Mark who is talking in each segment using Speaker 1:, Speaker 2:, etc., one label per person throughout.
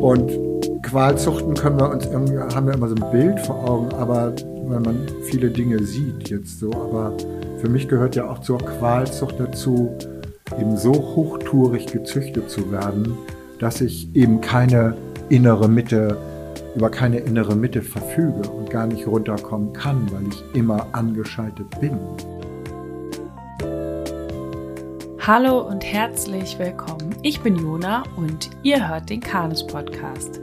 Speaker 1: Und Qualzuchten können wir uns irgendwie, haben wir immer so ein Bild vor Augen, aber wenn man viele Dinge sieht jetzt so, aber für mich gehört ja auch zur Qualzucht dazu, eben so hochtourig gezüchtet zu werden, dass ich eben keine innere Mitte, über keine innere Mitte verfüge und gar nicht runterkommen kann, weil ich immer angeschaltet bin.
Speaker 2: Hallo und herzlich willkommen. Ich bin Jona und ihr hört den Kanus Podcast.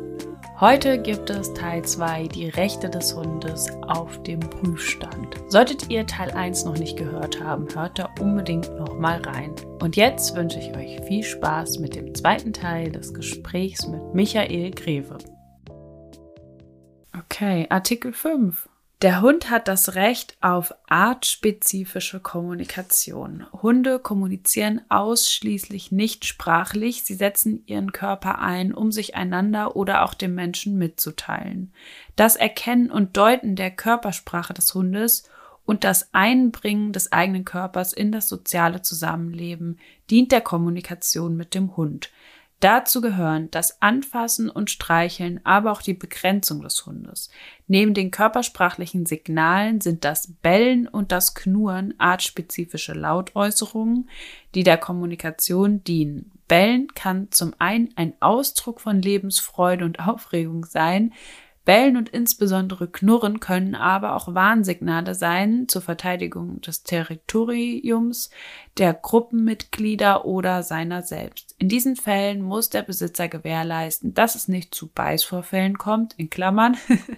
Speaker 2: Heute gibt es Teil 2, die Rechte des Hundes auf dem Prüfstand. Solltet ihr Teil 1 noch nicht gehört haben, hört da unbedingt noch mal rein. Und jetzt wünsche ich euch viel Spaß mit dem zweiten Teil des Gesprächs mit Michael Greve. Okay, Artikel 5. Der Hund hat das Recht auf artspezifische Kommunikation. Hunde kommunizieren ausschließlich nicht sprachlich, sie setzen ihren Körper ein, um sich einander oder auch dem Menschen mitzuteilen. Das Erkennen und Deuten der Körpersprache des Hundes und das Einbringen des eigenen Körpers in das soziale Zusammenleben dient der Kommunikation mit dem Hund. Dazu gehören das Anfassen und Streicheln, aber auch die Begrenzung des Hundes. Neben den körpersprachlichen Signalen sind das Bellen und das Knurren artspezifische Lautäußerungen, die der Kommunikation dienen. Bellen kann zum einen ein Ausdruck von Lebensfreude und Aufregung sein, Bellen und insbesondere Knurren können aber auch Warnsignale sein zur Verteidigung des Territoriums, der Gruppenmitglieder oder seiner selbst. In diesen Fällen muss der Besitzer gewährleisten, dass es nicht zu Beißvorfällen kommt, in Klammern,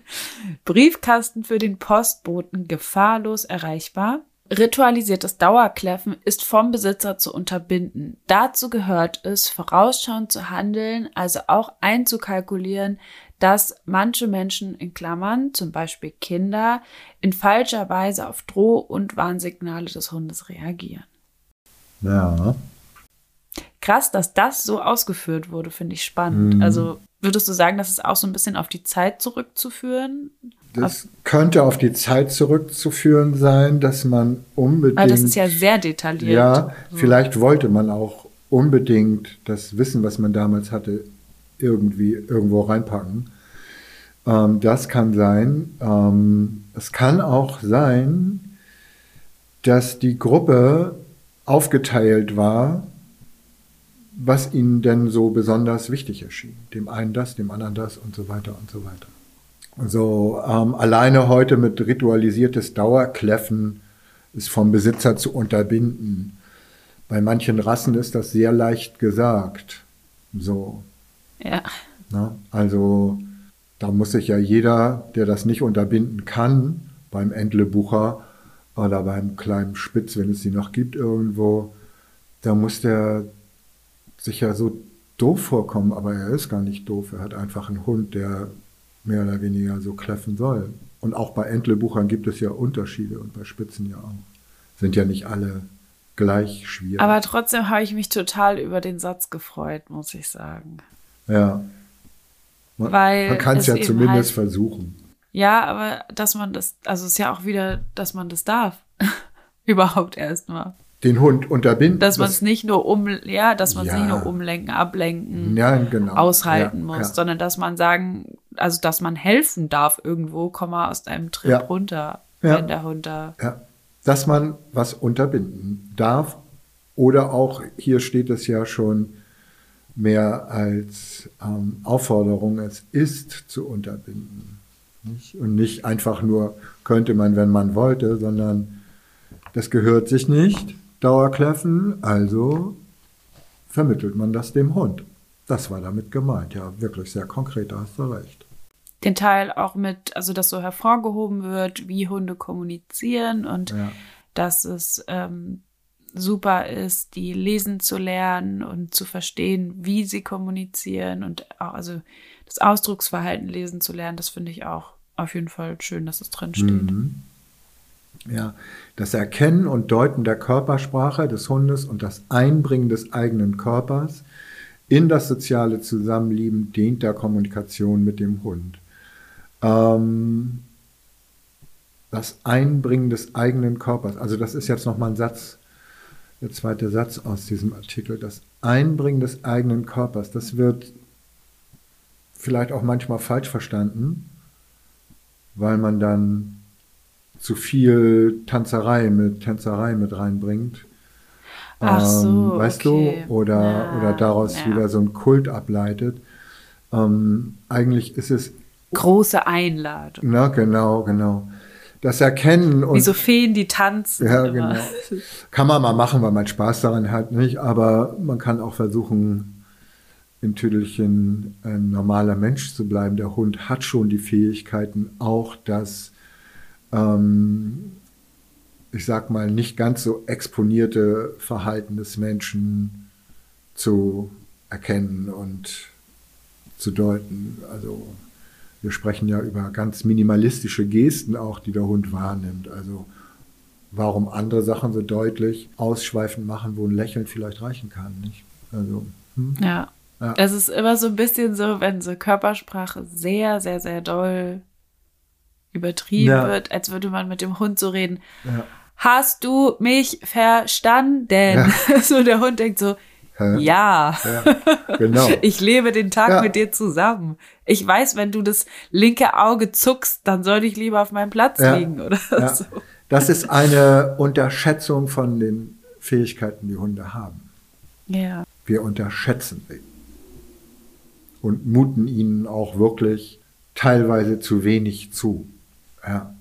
Speaker 2: Briefkasten für den Postboten gefahrlos erreichbar, Ritualisiertes Dauerkläffen ist vom Besitzer zu unterbinden. Dazu gehört es, vorausschauend zu handeln, also auch einzukalkulieren, dass manche Menschen in Klammern, zum Beispiel Kinder, in falscher Weise auf Droh- und Warnsignale des Hundes reagieren.
Speaker 1: Ja.
Speaker 2: Krass, dass das so ausgeführt wurde, finde ich spannend. Mhm. Also würdest du sagen, das ist auch so ein bisschen auf die Zeit zurückzuführen?
Speaker 1: Das könnte auf die Zeit zurückzuführen sein, dass man unbedingt. Weil
Speaker 2: das ist ja sehr detailliert.
Speaker 1: Ja, so. vielleicht wollte man auch unbedingt das Wissen, was man damals hatte, irgendwie irgendwo reinpacken. Ähm, das kann sein. Ähm, es kann auch sein, dass die Gruppe aufgeteilt war, was ihnen denn so besonders wichtig erschien. Dem einen das, dem anderen das und so weiter und so weiter. So ähm, alleine heute mit ritualisiertes Dauerkläffen ist vom Besitzer zu unterbinden. Bei manchen Rassen ist das sehr leicht gesagt. So.
Speaker 2: Ja.
Speaker 1: Na, also da muss sich ja jeder, der das nicht unterbinden kann, beim Entlebucher oder beim kleinen Spitz, wenn es sie noch gibt irgendwo, da muss der sich ja so doof vorkommen, aber er ist gar nicht doof. Er hat einfach einen Hund, der mehr oder weniger so kläffen soll. Und auch bei Entlebuchern gibt es ja Unterschiede und bei Spitzen ja auch. Sind ja nicht alle gleich schwierig.
Speaker 2: Aber trotzdem habe ich mich total über den Satz gefreut, muss ich sagen.
Speaker 1: Ja. Man, man kann es ja zumindest halt, versuchen.
Speaker 2: Ja, aber dass man das, also es ist ja auch wieder, dass man das darf. Überhaupt erstmal.
Speaker 1: Den Hund unterbinden.
Speaker 2: Dass man es nicht nur um, ja, dass man es ja. nicht nur umlenken, ablenken,
Speaker 1: ja, genau.
Speaker 2: aushalten
Speaker 1: ja,
Speaker 2: muss, sondern dass man sagen, also dass man helfen darf irgendwo, komm mal aus deinem Trip runter, wenn der Hund da.
Speaker 1: Ja. Dass man was unterbinden darf. Oder auch, hier steht es ja schon, mehr als ähm, Aufforderung, es ist zu unterbinden. Nicht? Und nicht einfach nur könnte man, wenn man wollte, sondern das gehört sich nicht, Dauerkläffen, also vermittelt man das dem Hund. Das war damit gemeint, ja, wirklich sehr konkret, da hast du recht.
Speaker 2: Den Teil auch mit, also dass so hervorgehoben wird, wie Hunde kommunizieren und ja. dass es ähm, super ist, die lesen zu lernen und zu verstehen, wie sie kommunizieren und auch, also das Ausdrucksverhalten lesen zu lernen, das finde ich auch auf jeden Fall schön, dass es drin steht. Mhm.
Speaker 1: Ja, das Erkennen und Deuten der Körpersprache des Hundes und das Einbringen des eigenen Körpers in das soziale Zusammenleben dient der Kommunikation mit dem Hund. Ähm, das Einbringen des eigenen Körpers, also das ist jetzt nochmal ein Satz, der zweite Satz aus diesem Artikel, das Einbringen des eigenen Körpers, das wird vielleicht auch manchmal falsch verstanden, weil man dann zu viel Tanzerei mit Tänzerei mit reinbringt.
Speaker 2: Ach so,
Speaker 1: ähm, weißt
Speaker 2: okay.
Speaker 1: du? Oder,
Speaker 2: Ja,
Speaker 1: oder daraus
Speaker 2: ja.
Speaker 1: wieder so ein Kult ableitet. Ähm, eigentlich ist es,
Speaker 2: Große Einladung.
Speaker 1: na genau, genau. Das Erkennen und
Speaker 2: Wie so Feen, die tanzen.
Speaker 1: Ja,
Speaker 2: immer.
Speaker 1: genau. Kann man mal machen, weil man Spaß daran hat, nicht? Aber man kann auch versuchen, im Tüdelchen ein normaler Mensch zu bleiben. Der Hund hat schon die Fähigkeiten, auch das, ähm, ich sag mal, nicht ganz so exponierte Verhalten des Menschen zu erkennen und zu deuten. Also wir sprechen ja über ganz minimalistische Gesten auch, die der Hund wahrnimmt. Also warum andere Sachen so deutlich ausschweifend machen, wo ein Lächeln vielleicht reichen kann. Nicht? Also, hm?
Speaker 2: Ja.
Speaker 1: Ja.
Speaker 2: Es ist immer so ein bisschen so, wenn so Körpersprache sehr, sehr, sehr doll übertrieben
Speaker 1: Ja.
Speaker 2: wird, als würde man mit dem Hund so reden.
Speaker 1: Ja.
Speaker 2: Hast du mich verstanden?
Speaker 1: Ja.
Speaker 2: So der Hund denkt so, ja.
Speaker 1: Genau.
Speaker 2: Ich lebe den Tag mit dir zusammen. Ich weiß, wenn du das linke Auge zuckst, dann soll ich lieber auf meinem Platz liegen oder so.
Speaker 1: Das ist eine Unterschätzung von den Fähigkeiten, die Hunde haben.
Speaker 2: Ja.
Speaker 1: Wir unterschätzen sie und muten ihnen auch wirklich teilweise zu wenig zu. Ja,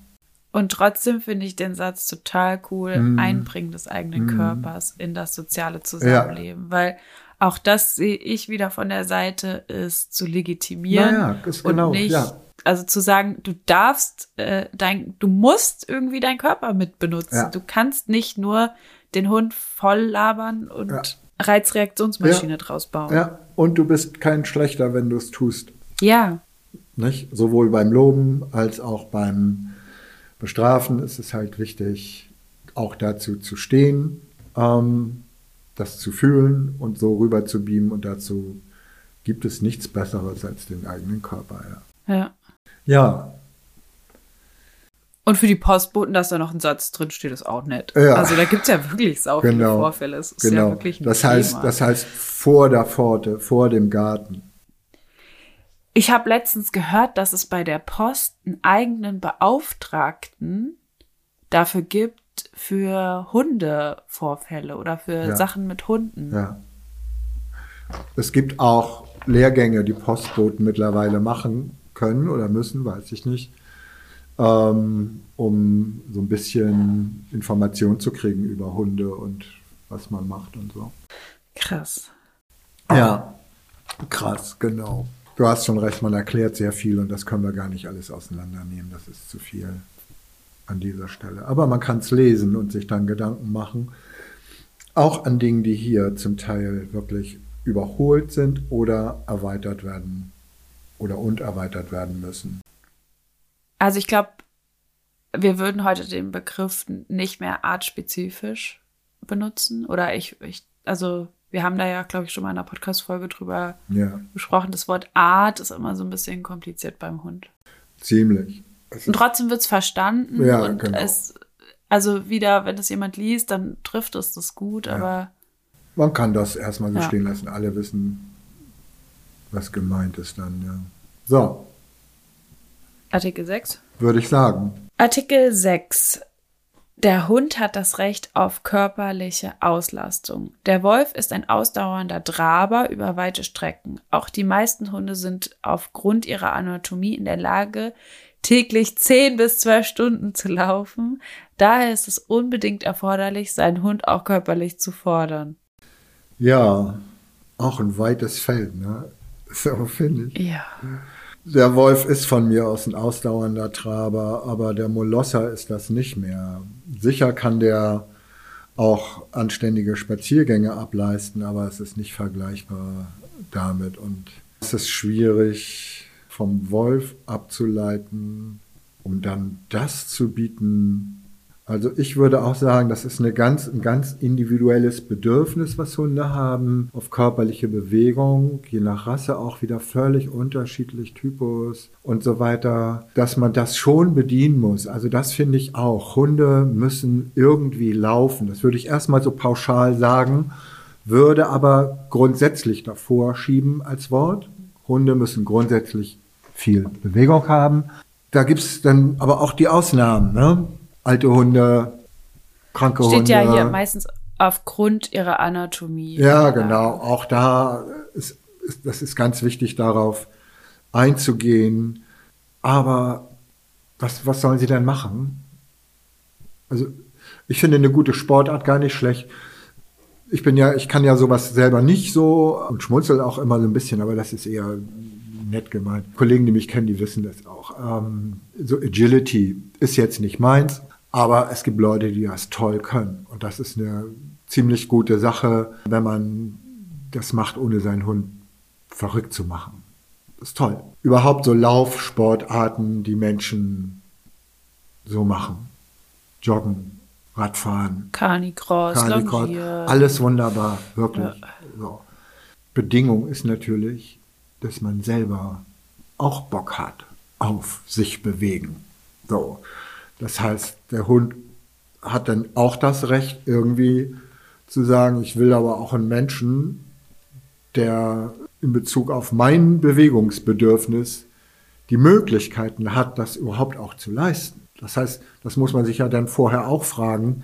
Speaker 2: Und trotzdem finde ich den Satz total cool,
Speaker 1: Mhm.
Speaker 2: Einbringen des eigenen
Speaker 1: Mhm.
Speaker 2: Körpers in das soziale Zusammenleben, weil auch das sehe ich wieder von der Seite, ist zu legitimieren
Speaker 1: Naja, ist genau,
Speaker 2: und nicht,
Speaker 1: ja.
Speaker 2: also zu sagen, du darfst äh, dein, du musst irgendwie deinen Körper mit benutzen.
Speaker 1: Ja.
Speaker 2: Du kannst nicht nur den Hund voll labern und
Speaker 1: Ja.
Speaker 2: Reizreaktionsmaschine
Speaker 1: Ja.
Speaker 2: draus bauen.
Speaker 1: ja. Und du bist kein Schlechter, wenn du es tust.
Speaker 2: ja.
Speaker 1: Nicht? Sowohl beim Loben als auch beim Bestrafen ist es halt wichtig, auch dazu zu stehen, ähm, das zu fühlen und so rüber zu beamen. Und dazu gibt es nichts Besseres als den eigenen Körper. Ja,
Speaker 2: ja.
Speaker 1: ja
Speaker 2: Und für die Postboten, dass da noch ein Satz drin steht, ist auch nett.
Speaker 1: Ja.
Speaker 2: Also da gibt's ja wirklich sau viele
Speaker 1: Genau.
Speaker 2: Vorfälle. Es ist ja
Speaker 1: genau.
Speaker 2: wirklich ein
Speaker 1: Das heißt,
Speaker 2: Thema.
Speaker 1: das heißt vor der Pforte, vor dem Garten.
Speaker 2: Ich habe letztens gehört, dass es bei der Post einen eigenen Beauftragten dafür gibt für Hundevorfälle oder für
Speaker 1: Ja.
Speaker 2: Sachen mit Hunden.
Speaker 1: Ja. Es gibt auch Lehrgänge, die Postboten mittlerweile machen können oder müssen, weiß ich nicht, ähm, um so ein bisschen Information zu kriegen über Hunde und was man macht und so.
Speaker 2: Krass.
Speaker 1: Ja, krass, genau. Du hast schon recht, man erklärt sehr viel und das können wir gar nicht alles auseinandernehmen. Das ist zu viel an dieser Stelle. Aber man kann es lesen und sich dann Gedanken machen. Auch an Dingen, die hier zum Teil wirklich überholt sind oder erweitert werden oder und erweitert werden müssen.
Speaker 2: Also ich glaube, wir würden heute den Begriff nicht mehr artspezifisch benutzen. Oder ich, ich also wir haben da ja, glaube ich, schon mal in einer Podcast-Folge drüber
Speaker 1: Ja,
Speaker 2: gesprochen. Das Wort Art ist immer so ein bisschen kompliziert beim Hund.
Speaker 1: ziemlich. Es
Speaker 2: Und trotzdem wird's verstanden
Speaker 1: Ja,
Speaker 2: und
Speaker 1: genau.
Speaker 2: es, also wieder, wenn es jemand liest, dann trifft es das gut,
Speaker 1: Ja.
Speaker 2: aber
Speaker 1: man kann das erstmal so
Speaker 2: Ja.
Speaker 1: stehen lassen. Alle wissen, was gemeint ist dann. Ja. So,
Speaker 2: Artikel 6.
Speaker 1: würde ich sagen.
Speaker 2: Artikel 6. Der Hund hat das Recht auf körperliche Auslastung. Der Wolf ist ein ausdauernder Traber über weite Strecken. Auch die meisten Hunde sind aufgrund ihrer Anatomie in der Lage, täglich 10 bis 12 Stunden zu laufen. Daher ist es unbedingt erforderlich, seinen Hund auch körperlich zu fordern.
Speaker 1: Ja, auch ein weites Feld, ne? So finde ich.
Speaker 2: Ja.
Speaker 1: Der Wolf ist von mir aus ein ausdauernder Traber, aber der Molosser ist das nicht mehr. Sicher kann der auch anständige Spaziergänge ableisten, aber es ist nicht vergleichbar damit. Und es ist schwierig, vom Wolf abzuleiten, um dann das zu bieten. Also ich würde auch sagen, das ist eine ganz, ein ganz individuelles Bedürfnis, was Hunde haben, auf körperliche Bewegung, je nach Rasse auch wieder völlig unterschiedlich, Typus und so weiter, dass man das schon bedienen muss. Also das finde ich auch. Hunde müssen irgendwie laufen. Das würde ich erstmal so pauschal sagen, würde aber grundsätzlich davor schieben als Wort. Hunde müssen grundsätzlich viel Bewegung haben. Da gibt es dann aber auch die Ausnahmen. Ne? Alte Hunde, kranke
Speaker 2: Steht
Speaker 1: Hunde.
Speaker 2: ja hier meistens aufgrund ihrer Anatomie.
Speaker 1: Ja, genau. Auch da ist, ist, das ist ganz wichtig, darauf einzugehen. Aber was, was sollen sie denn machen? Also, ich finde eine gute Sportart gar nicht schlecht. Ich bin ja, ich kann ja sowas selber nicht so und schmunzel auch immer so ein bisschen, aber das ist eher nett gemeint. Kollegen, die mich kennen, die wissen das auch. Ähm, so Agility ist jetzt nicht meins, aber es gibt Leute, die das toll können. Und das ist eine ziemlich gute Sache, wenn man das macht, ohne seinen Hund verrückt zu machen. Das ist toll. Überhaupt so Laufsportarten, die Menschen so machen. Joggen, Radfahren,
Speaker 2: Carnicross,
Speaker 1: Carnicross, alles wunderbar, wirklich. So. Bedingung ist natürlich, dass man selber auch Bock hat auf sich bewegen. So. Das heißt, der Hund hat dann auch das Recht, irgendwie zu sagen, ich will aber auch einen Menschen, der in Bezug auf mein Bewegungsbedürfnis die Möglichkeiten hat, das überhaupt auch zu leisten. Das heißt, das muss man sich ja dann vorher auch fragen,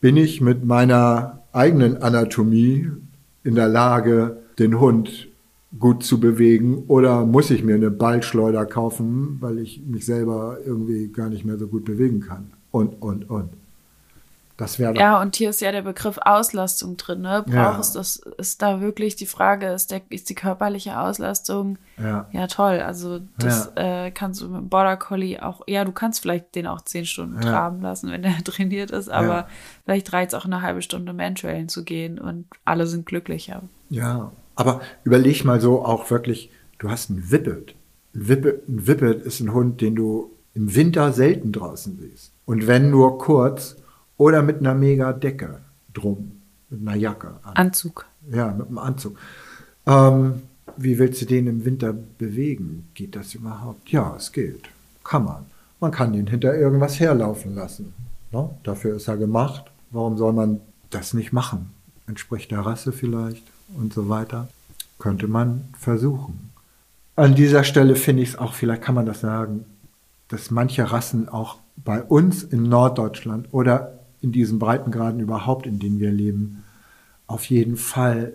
Speaker 1: bin ich mit meiner eigenen Anatomie in der Lage, den Hund gut zu bewegen oder muss ich mir eine Ballschleuder kaufen, weil ich mich selber irgendwie gar nicht mehr so gut bewegen kann? Und, und, und. Das wäre
Speaker 2: Ja, und hier ist ja der Begriff Auslastung drin. Ne? Brauchst ja. das ist da wirklich die Frage, ist, der, ist die körperliche Auslastung
Speaker 1: ja,
Speaker 2: ja toll. Also das ja. äh, kannst du mit dem Border Collie auch, ja, du kannst vielleicht den auch zehn Stunden
Speaker 1: Ja.
Speaker 2: traben lassen, wenn der trainiert ist, aber vielleicht reicht es auch eine halbe Stunde Mantrailen zu gehen und alle sind glücklicher.
Speaker 1: Ja, aber überleg mal so auch wirklich, du hast einen Whippet. Ein Whippet, ein Whippet ist ein Hund, den du im Winter selten draußen siehst. Und wenn nur kurz oder mit einer mega Decke drum, mit einer Jacke an.
Speaker 2: Anzug.
Speaker 1: Ja, mit einem Anzug. Ähm, wie willst du den im Winter bewegen? Geht das überhaupt? Ja, es geht. Kann man. Man kann den hinter irgendwas herlaufen lassen. Ne? Dafür ist er gemacht. Warum soll man das nicht machen? Entspricht der Rasse vielleicht und so weiter. Könnte man versuchen. An dieser Stelle finde ich es auch, vielleicht kann man das sagen, dass manche Rassen auch bei uns in Norddeutschland oder in diesen Breitengraden überhaupt, in denen wir leben, auf jeden Fall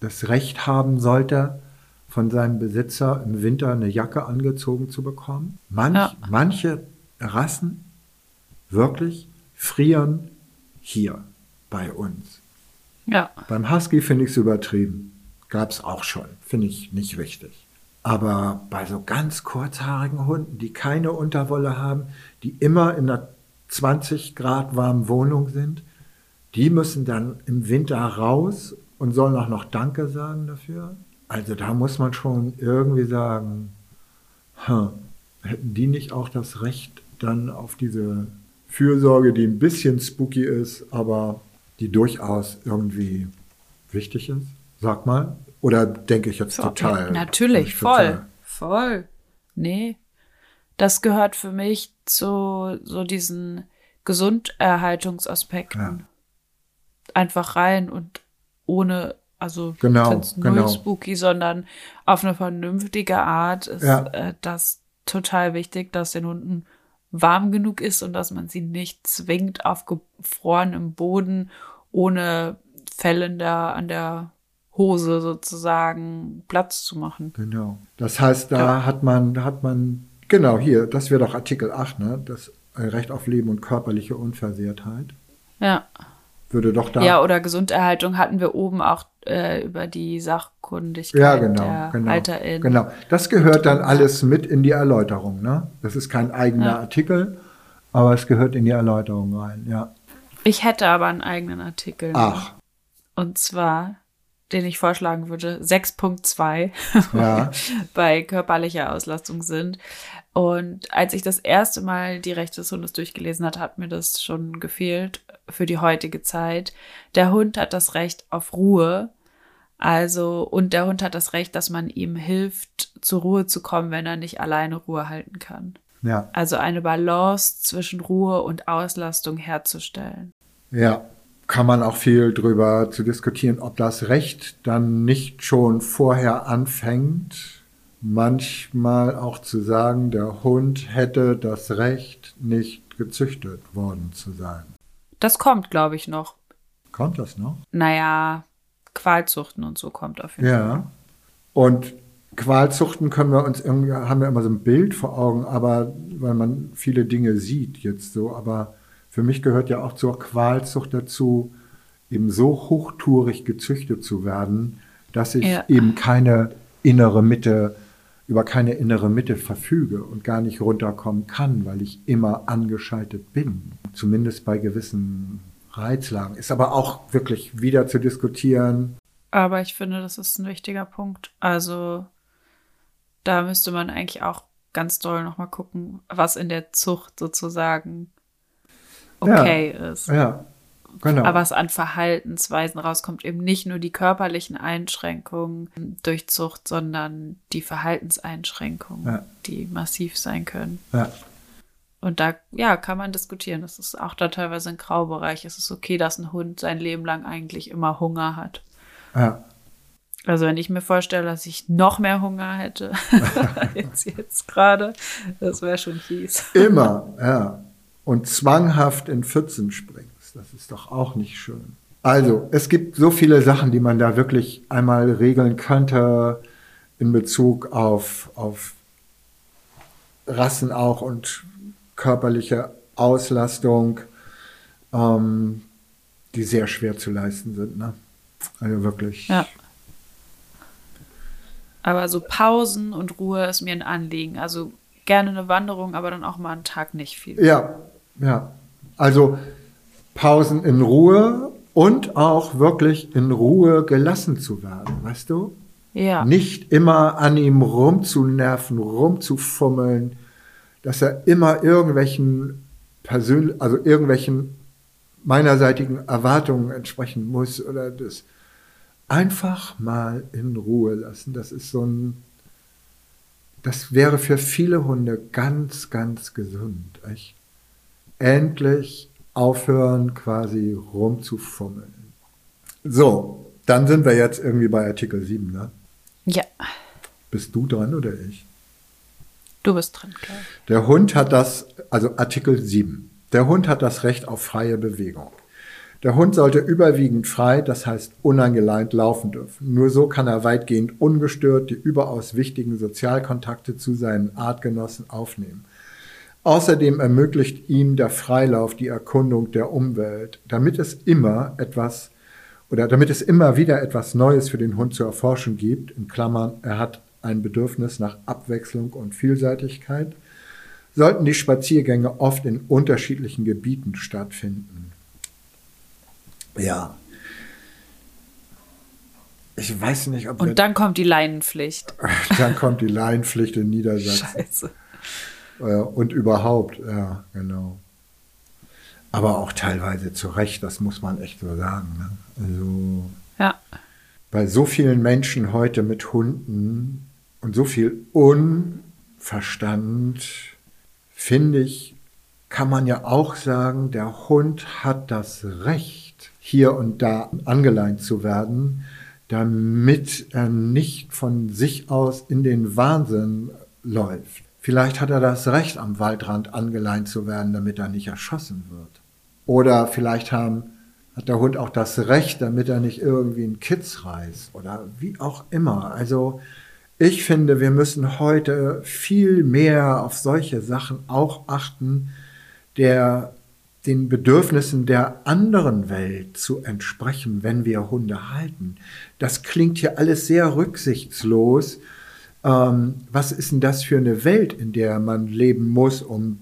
Speaker 1: das Recht haben sollte, von seinem Besitzer im Winter eine Jacke angezogen zu bekommen. Manch,
Speaker 2: Ja.
Speaker 1: Manche Rassen wirklich frieren hier bei uns.
Speaker 2: Ja.
Speaker 1: Beim Husky finde ich es übertrieben. Gab es auch schon. Finde ich nicht richtig. Aber bei so ganz kurzhaarigen Hunden, die keine Unterwolle haben, die immer in einer 20 Grad warmen Wohnung sind, die müssen dann im Winter raus und sollen auch noch Danke sagen dafür. Also da muss man schon irgendwie sagen, hm, hätten die nicht auch das Recht dann auf diese Fürsorge, die ein bisschen spooky ist, aber die durchaus irgendwie wichtig ist? Sag mal. Oder denke ich jetzt total?
Speaker 2: Ja, natürlich,
Speaker 1: total-
Speaker 2: voll. Voll. Nee. Das gehört für mich zu so diesen Gesunderhaltungsaspekten.
Speaker 1: Ja.
Speaker 2: Einfach rein und ohne, also
Speaker 1: Genau,
Speaker 2: null
Speaker 1: genau.
Speaker 2: spooky, sondern auf eine vernünftige Art ist
Speaker 1: Ja.
Speaker 2: äh, das total wichtig, dass den Hunden warm genug ist und dass man sie nicht zwingt auf gefrorenem Boden ohne Fell in der, an der Hose sozusagen Platz zu machen.
Speaker 1: Genau. Das heißt, da hat man, hat man, genau hier, das wäre doch Artikel 8, ne? Das äh, Recht auf Leben und körperliche Unversehrtheit.
Speaker 2: Ja.
Speaker 1: Würde doch da.
Speaker 2: Ja, oder Gesunderhaltung hatten wir oben auch äh, über die Sachkundigkeit
Speaker 1: Ja, genau,
Speaker 2: der
Speaker 1: genau.
Speaker 2: HalterInnen.
Speaker 1: Genau. Das gehört dann alles mit in die Erläuterung, ne? Das ist kein eigener
Speaker 2: Ja.
Speaker 1: Artikel, aber es gehört in die Erläuterung rein, ja.
Speaker 2: Ich hätte aber einen eigenen Artikel.
Speaker 1: Ach,
Speaker 2: Und zwar, den ich vorschlagen würde, 6.2
Speaker 1: Ja.
Speaker 2: bei körperlicher Auslastung sind. Und als ich das erste Mal die Rechte des Hundes durchgelesen hat, hat mir das schon gefehlt für die heutige Zeit. Der Hund hat das Recht auf Ruhe. Also, und der Hund hat das Recht, dass man ihm hilft, zur Ruhe zu kommen, wenn er nicht alleine Ruhe halten kann.
Speaker 1: Ja,
Speaker 2: Also eine Balance zwischen Ruhe und Auslastung herzustellen.
Speaker 1: ja. Kann man auch viel drüber zu diskutieren, ob das Recht dann nicht schon vorher anfängt, manchmal auch zu sagen, der Hund hätte das Recht, nicht gezüchtet worden zu sein.
Speaker 2: Das kommt, glaube ich, noch.
Speaker 1: Kommt das noch?
Speaker 2: Naja, Qualzuchten und so kommt auf jeden Fall.
Speaker 1: Ja. Und Qualzuchten können wir uns irgendwie, haben wir immer so ein Bild vor Augen, aber weil man viele Dinge sieht jetzt so, aber für mich gehört ja auch zur Qualzucht dazu, eben so hochtourig gezüchtet zu werden, dass ich
Speaker 2: Ja.
Speaker 1: eben keine innere Mitte, über keine innere Mitte verfüge und gar nicht runterkommen kann, weil ich immer angeschaltet bin. Zumindest bei gewissen Reizlagen. Ist aber auch wirklich wieder zu diskutieren.
Speaker 2: Aber ich finde, das ist ein wichtiger Punkt. Also da müsste man eigentlich auch ganz doll nochmal gucken, was in der Zucht sozusagen okay ist.
Speaker 1: Ja, genau.
Speaker 2: Aber was an Verhaltensweisen rauskommt, eben nicht nur die körperlichen Einschränkungen durch Zucht, sondern die Verhaltenseinschränkungen,
Speaker 1: Ja.
Speaker 2: die massiv sein können.
Speaker 1: ja.
Speaker 2: Und da, ja, kann man diskutieren. Das ist auch da teilweise ein Graubereich. Es ist okay, dass ein Hund sein Leben lang eigentlich immer Hunger hat.
Speaker 1: Ja.
Speaker 2: Also wenn ich mir vorstelle, dass ich noch mehr Hunger hätte als jetzt gerade, das wäre schon fies.
Speaker 1: Immer, ja. Und zwanghaft in Pfützen springst. Das ist doch auch nicht schön. Also, es gibt so viele Sachen, die man da wirklich einmal regeln könnte in Bezug auf, auf Rassen auch und körperliche Auslastung, ähm, die sehr schwer zu leisten sind. Ne? Also wirklich.
Speaker 2: Ja. Aber so Pausen und Ruhe ist mir ein Anliegen. Also gerne eine Wanderung, aber dann auch mal einen Tag nicht viel.
Speaker 1: Ja, ja. Also Pausen in Ruhe und auch wirklich in Ruhe gelassen zu werden, weißt du?
Speaker 2: Ja.
Speaker 1: Nicht immer an ihm rumzunerven, rumzufummeln, dass er immer irgendwelchen persönlichen, also irgendwelchen meinerseitigen Erwartungen entsprechen muss oder das einfach mal in Ruhe lassen. Das ist so ein, das wäre für viele Hunde ganz, ganz gesund. Echt? Endlich aufhören, quasi rumzufummeln. So, dann sind wir jetzt irgendwie bei Artikel 7, ne?
Speaker 2: Ja,
Speaker 1: Bist du dran oder ich?
Speaker 2: du bist dran, klar.
Speaker 1: Der Hund hat das, also Artikel 7. Der Hund hat das Recht auf freie Bewegung. Der Hund sollte überwiegend frei, das heißt unangeleint laufen dürfen. Nur so kann er weitgehend ungestört die überaus wichtigen Sozialkontakte zu seinen Artgenossen aufnehmen. Außerdem ermöglicht ihm der Freilauf die Erkundung der Umwelt, damit es immer etwas oder damit es immer wieder etwas Neues für den Hund zu erforschen gibt, in Klammern, er hat ein Bedürfnis nach Abwechslung und Vielseitigkeit, sollten die Spaziergänge oft in unterschiedlichen Gebieten stattfinden. Ja. Ich weiß nicht, ob
Speaker 2: Und dann kommt die Leinenpflicht.
Speaker 1: dann kommt die Laienpflicht in Niedersachsen.
Speaker 2: Scheiße.
Speaker 1: Äh, und überhaupt, ja, genau. Aber auch teilweise zu Recht, das muss man echt so sagen. Ne? Also
Speaker 2: Ja.
Speaker 1: bei so vielen Menschen heute mit Hunden und so viel Unverstand, finde ich, kann man ja auch sagen, der Hund hat das Recht, hier und da angeleint zu werden, damit er nicht von sich aus in den Wahnsinn läuft. Vielleicht hat er das Recht, am Waldrand angeleint zu werden, damit er nicht erschossen wird. Oder vielleicht haben, hat der Hund auch das Recht, damit er nicht irgendwie einen Kitz reißt oder wie auch immer. Also ich finde, wir müssen heute viel mehr auf solche Sachen auch achten, der den Bedürfnissen der anderen Welt zu entsprechen, wenn wir Hunde halten. Das klingt hier alles sehr rücksichtslos. Ähm, was ist denn das für eine Welt, in der man leben muss, um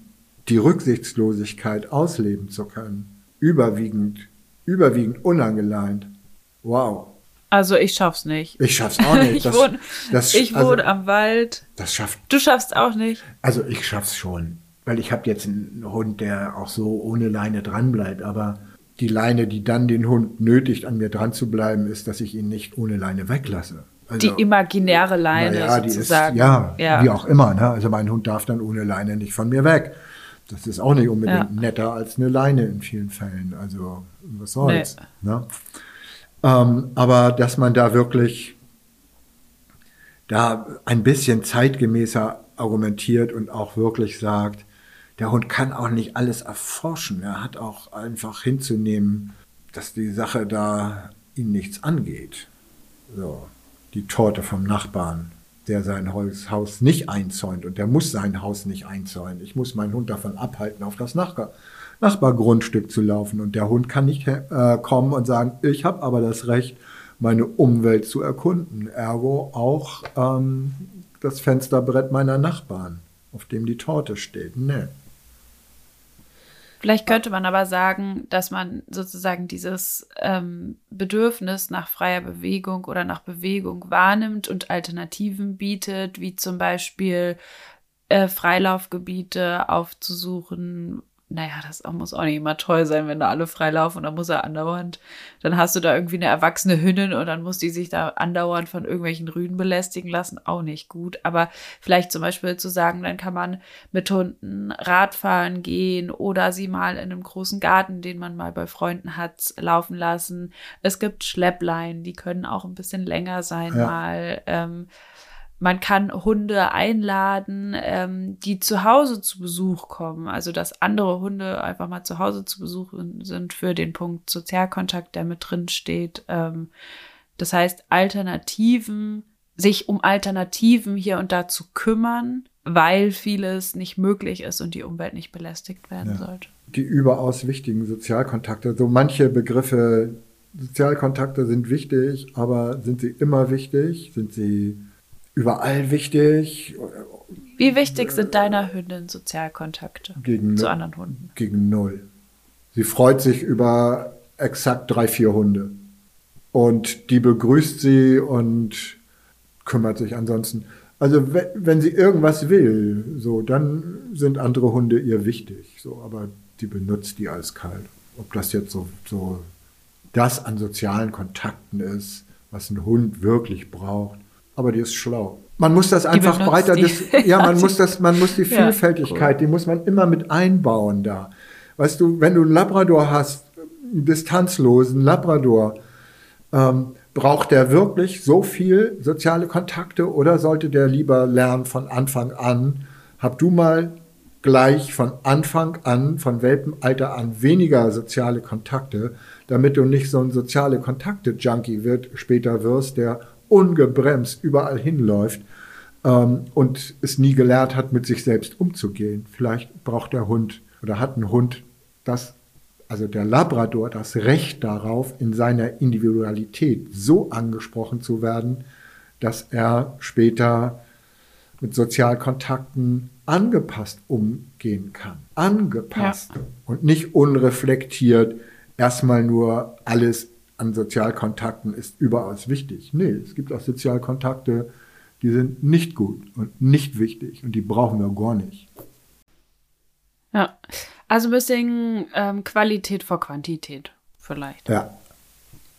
Speaker 1: die Rücksichtslosigkeit ausleben zu können? Überwiegend, überwiegend unangeleint. Wow.
Speaker 2: Also ich schaff's nicht.
Speaker 1: Ich schaff's auch nicht.
Speaker 2: Ich
Speaker 1: Das-
Speaker 2: wohne,
Speaker 1: das-
Speaker 2: ich
Speaker 1: also-
Speaker 2: wohne am Wald.
Speaker 1: Das schafft
Speaker 2: Du schaffst auch nicht.
Speaker 1: Also ich schaff's schon, weil ich habe jetzt einen Hund, der auch so ohne Leine dran bleibt. Aber die Leine, die dann den Hund nötigt, an mir dran zu bleiben, ist, dass ich ihn nicht ohne Leine weglasse. Also,
Speaker 2: Die imaginäre Leine
Speaker 1: naja, die ist,
Speaker 2: sozusagen.
Speaker 1: ja,
Speaker 2: ja.
Speaker 1: wie auch immer. Ne? Also mein Hund darf dann ohne Leine nicht von mir weg. Das ist auch nicht unbedingt
Speaker 2: Ja.
Speaker 1: netter als eine Leine in vielen Fällen. Also was soll's. Ne? Ähm, aber dass man da wirklich da ein bisschen zeitgemäßer argumentiert und auch wirklich sagt, der Hund kann auch nicht alles erforschen. Er hat auch einfach hinzunehmen, dass die Sache da ihn nichts angeht. So, die Torte vom Nachbarn, der sein Haus nicht einzäunt und der muss sein Haus nicht einzäunen. Ich muss meinen Hund davon abhalten, auf das Nachbar Nachbargrundstück zu laufen und der Hund kann nicht äh, kommen und sagen, ich habe aber das Recht, meine Umwelt zu erkunden. Ergo auch ähm, das Fensterbrett meiner Nachbarn, auf dem die Torte steht. Nee.
Speaker 2: Vielleicht könnte man aber sagen, dass man sozusagen dieses ähm, Bedürfnis nach freier Bewegung oder nach Bewegung wahrnimmt und Alternativen bietet, wie zum Beispiel äh, Freilaufgebiete aufzusuchen, naja, das muss auch nicht immer toll sein, wenn da alle freilaufen und dann muss er andauernd, dann hast du da irgendwie eine erwachsene Hündin und dann muss die sich da andauernd von irgendwelchen Rüden belästigen lassen, auch nicht gut. Aber vielleicht zum Beispiel zu sagen, dann kann man mit Hunden Radfahren gehen oder sie mal in einem großen Garten, den man mal bei Freunden hat, laufen lassen. Es gibt Schleppleinen, die können auch ein bisschen länger sein ja. mal. Ähm, man kann Hunde einladen, ähm, die zu Hause zu Besuch kommen. Also, dass andere Hunde einfach mal zu Hause zu Besuch sind für den Punkt Sozialkontakt, der mit drin steht. Ähm, das heißt, Alternativen, sich um Alternativen hier und da zu kümmern, weil vieles nicht möglich ist und die Umwelt nicht belästigt werden ja. sollte.
Speaker 1: Die überaus wichtigen Sozialkontakte. So manche Begriffe, Sozialkontakte sind wichtig, aber sind sie immer wichtig? Sind sie überall wichtig.
Speaker 2: Wie wichtig sind deiner Hündin Sozialkontakte
Speaker 1: gegen,
Speaker 2: zu anderen Hunden?
Speaker 1: Gegen null. Sie freut sich über exakt drei, vier Hunde. Und die begrüßt sie und kümmert sich ansonsten. Also wenn, wenn sie irgendwas will, so, dann sind andere Hunde ihr wichtig. So, aber die benutzt die eiskalt. Ob das jetzt so, so das an sozialen Kontakten ist, was ein Hund wirklich braucht, aber die ist schlau. Man muss das einfach breiter, das, ja, man muss das, man muss die Vielfältigkeit, ja, die muss man immer mit einbauen da. Weißt du, wenn du einen Labrador hast, einen distanzlosen Labrador, ähm, braucht der wirklich so viel soziale Kontakte oder sollte der lieber lernen von Anfang an? Hab du mal gleich von Anfang an, von Welpenalter an weniger soziale Kontakte, damit du nicht so ein soziale Kontakte-Junkie wird, später wirst, der ungebremst überall hinläuft ähm, und es nie gelernt hat, mit sich selbst umzugehen. Vielleicht braucht der Hund oder hat ein Hund das, also der Labrador, das Recht darauf, in seiner Individualität so angesprochen zu werden, dass er später mit Sozialkontakten angepasst umgehen kann. Angepasst ja. und nicht unreflektiert erstmal nur alles an Sozialkontakten ist überaus wichtig. Nee, es gibt auch Sozialkontakte, die sind nicht gut und nicht wichtig und die brauchen wir gar nicht.
Speaker 2: Ja, also ein bisschen ähm, Qualität vor Quantität vielleicht.
Speaker 1: Ja,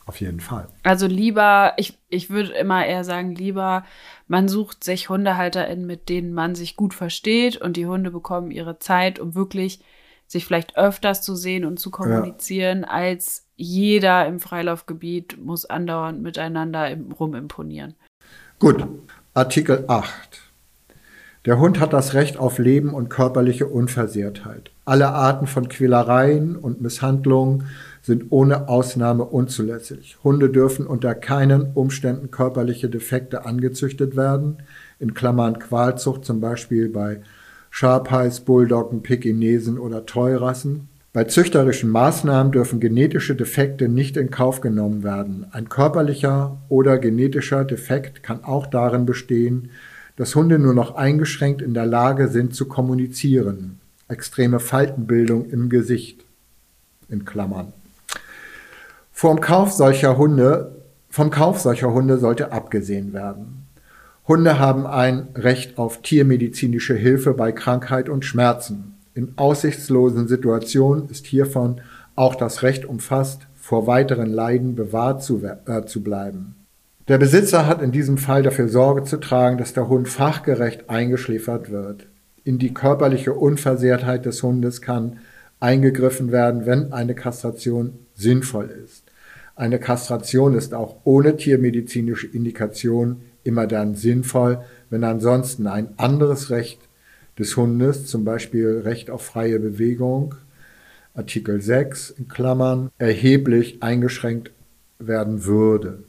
Speaker 1: auf jeden Fall.
Speaker 2: Also lieber, ich, ich würde immer eher sagen, lieber man sucht sich HundehalterInnen, mit denen man sich gut versteht und die Hunde bekommen ihre Zeit, um wirklich sich vielleicht öfters zu sehen und zu kommunizieren, ja. als jeder im Freilaufgebiet muss andauernd miteinander rumimponieren.
Speaker 1: Gut, Artikel 8. Der Hund hat das Recht auf Leben und körperliche Unversehrtheit. Alle Arten von Quälereien und Misshandlungen sind ohne Ausnahme unzulässig. Hunde dürfen unter keinen Umständen körperliche Defekte angezüchtet werden, in Klammern Qualzucht zum Beispiel bei Sharpies, Bulldoggen, Pekinesen oder Toyrassen. Bei züchterischen Maßnahmen dürfen genetische Defekte nicht in Kauf genommen werden. Ein körperlicher oder genetischer Defekt kann auch darin bestehen, dass Hunde nur noch eingeschränkt in der Lage sind zu kommunizieren. Extreme Faltenbildung im Gesicht. In Klammern. Vom Kauf solcher Hunde, vom Kauf solcher Hunde sollte abgesehen werden. Hunde haben ein Recht auf tiermedizinische Hilfe bei Krankheit und Schmerzen. In aussichtslosen Situationen ist hiervon auch das Recht umfasst, vor weiteren Leiden bewahrt zu, äh, zu bleiben. Der Besitzer hat in diesem Fall dafür Sorge zu tragen, dass der Hund fachgerecht eingeschläfert wird. In die körperliche Unversehrtheit des Hundes kann eingegriffen werden, wenn eine Kastration sinnvoll ist. Eine Kastration ist auch ohne tiermedizinische Indikation immer dann sinnvoll, wenn ansonsten ein anderes Recht des Hundes, zum Beispiel Recht auf freie Bewegung, Artikel 6 in Klammern, erheblich eingeschränkt werden würde.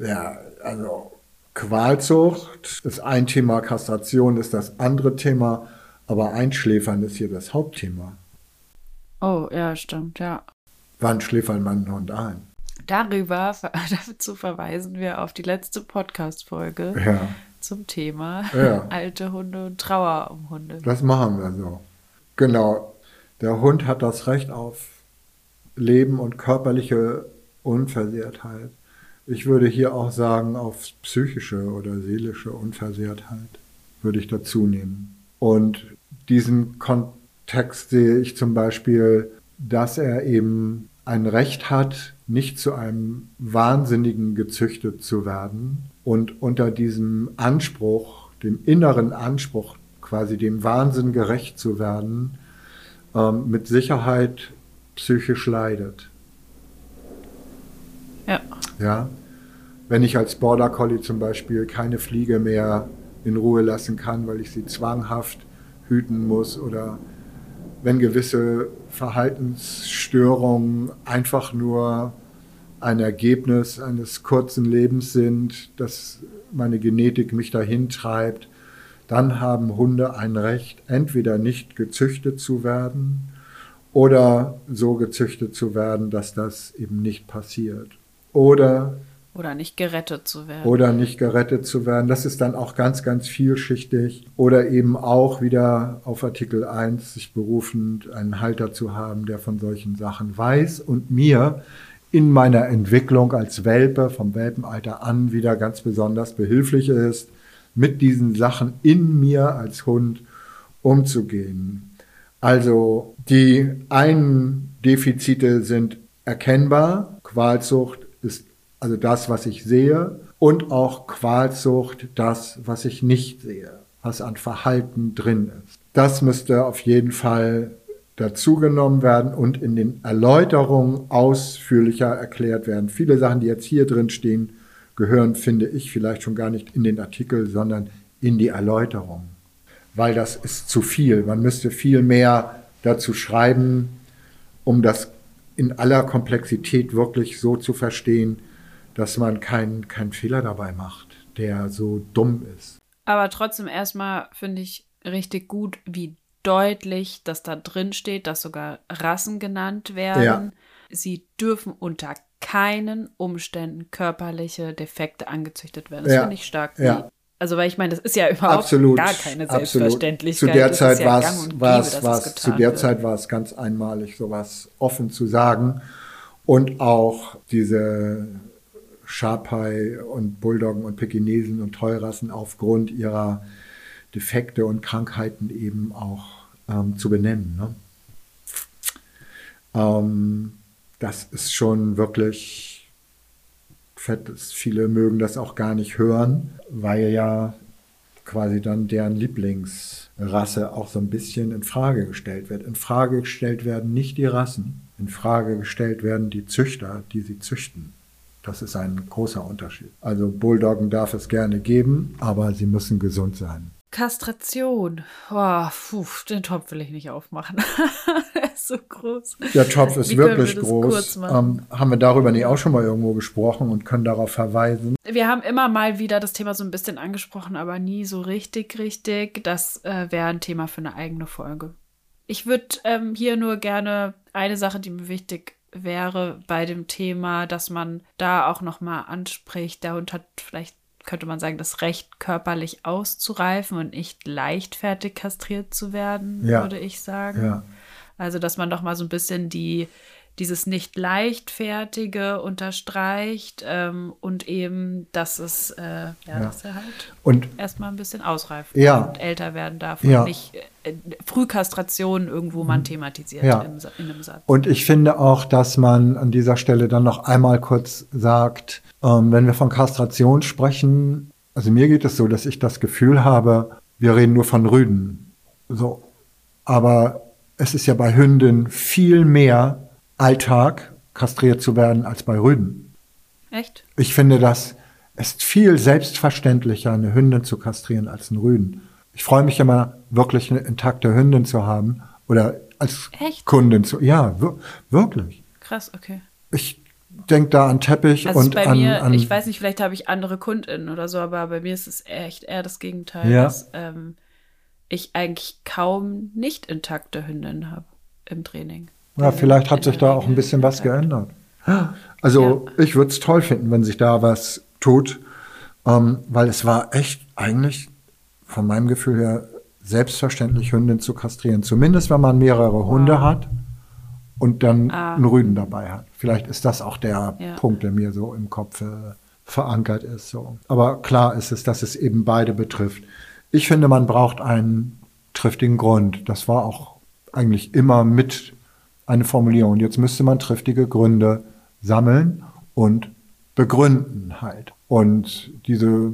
Speaker 1: Ja, also Qualzucht ist ein Thema, Kastration ist das andere Thema, aber Einschläfern ist hier das Hauptthema.
Speaker 2: Oh, ja, stimmt, ja.
Speaker 1: Wann schläfert man einen Hund ein?
Speaker 2: Darüber, dazu verweisen wir auf die letzte Podcast-Folge
Speaker 1: Ja,
Speaker 2: zum Thema
Speaker 1: Ja.
Speaker 2: alte Hunde und Trauer um Hunde.
Speaker 1: das machen wir so. Genau. Der Hund hat das Recht auf Leben und körperliche Unversehrtheit. Ich würde hier auch sagen, auf psychische oder seelische Unversehrtheit würde ich dazu nehmen. Und diesen Kontext sehe ich zum Beispiel, dass er eben ein Recht hat, nicht zu einem Wahnsinnigen gezüchtet zu werden und unter diesem Anspruch, dem inneren Anspruch, quasi dem Wahnsinn gerecht zu werden, ähm, mit Sicherheit psychisch leidet.
Speaker 2: Ja.
Speaker 1: Ja? Wenn ich als Border Collie zum Beispiel keine Fliege mehr in Ruhe lassen kann, weil ich sie zwanghaft hüten muss oder wenn gewisse Verhaltensstörungen einfach nur ein Ergebnis eines kurzen Lebens sind, dass meine Genetik mich dahin treibt, dann haben Hunde ein Recht, entweder nicht gezüchtet zu werden oder so gezüchtet zu werden, dass das eben nicht passiert. Oder
Speaker 2: Oder nicht gerettet zu werden.
Speaker 1: oder nicht gerettet zu werden. Das ist dann auch ganz, ganz vielschichtig. Oder eben auch wieder auf Artikel 1 sich berufend einen Halter zu haben, der von solchen Sachen weiß und mir in meiner Entwicklung als Welpe vom Welpenalter an wieder ganz besonders behilflich ist, mit diesen Sachen in mir als Hund umzugehen. Also die einen Defizite sind erkennbar. Qualzucht ist also das, was ich sehe. Und auch Qualzucht das, was ich nicht sehe, was an Verhalten drin ist. Das müsste auf jeden Fall dazugenommen werden und in den Erläuterungen ausführlicher erklärt werden. Viele Sachen, die jetzt hier drin stehen, gehören, finde ich, vielleicht schon gar nicht in den Artikel, sondern in die Erläuterung. Weil das ist zu viel. Man müsste viel mehr dazu schreiben, um das in aller Komplexität wirklich so zu verstehen, dass man keinen keinen Fehler dabei macht, der so dumm ist.
Speaker 2: Aber trotzdem erstmal finde ich richtig gut, wie deutlich das da drin steht, dass sogar Rassen genannt werden.
Speaker 1: Ja.
Speaker 2: Sie dürfen unter keinen Umständen körperliche Defekte angezüchtet werden. Das
Speaker 1: Ja.
Speaker 2: finde ich stark.
Speaker 1: Ja.
Speaker 2: Also, weil ich meine, das ist ja überhaupt
Speaker 1: Absolut.
Speaker 2: gar keine
Speaker 1: absolut.
Speaker 2: Selbstverständlichkeit.
Speaker 1: Zu der Zeit war es, war es,
Speaker 2: dass
Speaker 1: war
Speaker 2: es
Speaker 1: es, zu
Speaker 2: getan
Speaker 1: der
Speaker 2: wird.
Speaker 1: Zeit war es ganz einmalig, sowas offen zu sagen. Und auch diese Sharpei und Bulldoggen und Pekinesen und Teurassen aufgrund ihrer Defekte und Krankheiten eben auch ähm, zu benennen. Ne? Ähm, das ist schon wirklich fett. Viele mögen das auch gar nicht hören, weil ja quasi dann deren Lieblingsrasse auch so ein bisschen in Frage gestellt wird. In Frage gestellt werden nicht die Rassen, in Frage gestellt werden die Züchter, die sie züchten. Das ist ein großer Unterschied. Also Bulldoggen darf es gerne geben, aber sie müssen gesund sein.
Speaker 2: Kastration. Oh, puh, den Topf will ich nicht aufmachen. Der ist so groß.
Speaker 1: Der Topf ist
Speaker 2: Wie
Speaker 1: wirklich
Speaker 2: wir
Speaker 1: groß. Ähm, haben wir darüber nicht auch schon mal irgendwo gesprochen und können darauf verweisen?
Speaker 2: Wir haben immer mal wieder das Thema so ein bisschen angesprochen, aber nie so richtig, richtig. Das äh, wäre ein Thema für eine eigene Folge. Ich würde ähm, hier nur gerne eine Sache, die mir wichtig wäre bei dem Thema, dass man da auch noch mal anspricht. Der Hund hat vielleicht könnte man sagen, das Recht körperlich auszureifen und nicht leichtfertig kastriert zu werden,
Speaker 1: Ja.
Speaker 2: würde ich sagen.
Speaker 1: Ja.
Speaker 2: Also, dass man doch mal so ein bisschen die, dieses nicht leichtfertige unterstreicht ähm, und eben, dass es, äh, ja, dass er halt
Speaker 1: Und
Speaker 2: erstmal ein bisschen ausreift
Speaker 1: Ja.
Speaker 2: und älter werden darf und
Speaker 1: Ja.
Speaker 2: nicht äh, Frühkastration irgendwo man thematisiert
Speaker 1: Ja.
Speaker 2: im, in einem Satz.
Speaker 1: Und ich finde auch, dass man an dieser Stelle dann noch einmal kurz sagt, ähm, wenn wir von Kastration sprechen, also mir geht es so, dass ich das Gefühl habe, wir reden nur von Rüden. So. Aber es ist ja bei Hünden viel mehr Alltag, kastriert zu werden, als bei Rüden.
Speaker 2: Echt?
Speaker 1: Ich finde das ist viel selbstverständlicher, eine Hündin zu kastrieren als einen Rüden. Ich freue mich immer, wirklich eine intakte Hündin zu haben oder als
Speaker 2: Echt?
Speaker 1: Kundin zu. Ja, wir, wirklich.
Speaker 2: Krass, okay.
Speaker 1: Ich denke da an Teppich
Speaker 2: Also
Speaker 1: und
Speaker 2: bei
Speaker 1: an,
Speaker 2: mir,
Speaker 1: an
Speaker 2: ich weiß nicht, vielleicht habe ich andere KundInnen oder so, aber bei mir ist es echt eher das Gegenteil,
Speaker 1: Ja.
Speaker 2: dass ähm, ich eigentlich kaum nicht intakte Hündinnen habe im Training.
Speaker 1: Ja, vielleicht hat sich da auch ein bisschen was geändert. Also ich würde es toll finden, wenn sich da was tut, ähm, weil es war echt eigentlich von meinem Gefühl her selbstverständlich, Hündin zu kastrieren. Zumindest wenn man mehrere Hunde hat und dann
Speaker 2: Ah.
Speaker 1: einen Rüden dabei hat. Vielleicht ist das auch der
Speaker 2: Ja.
Speaker 1: Punkt, der mir so im Kopf äh, verankert ist. So. Aber klar ist es, dass es eben beide betrifft. Ich finde, man braucht einen triftigen Grund. Das war auch eigentlich immer mit eine Formulierung. Jetzt müsste man triftige Gründe sammeln und begründen halt. Und diese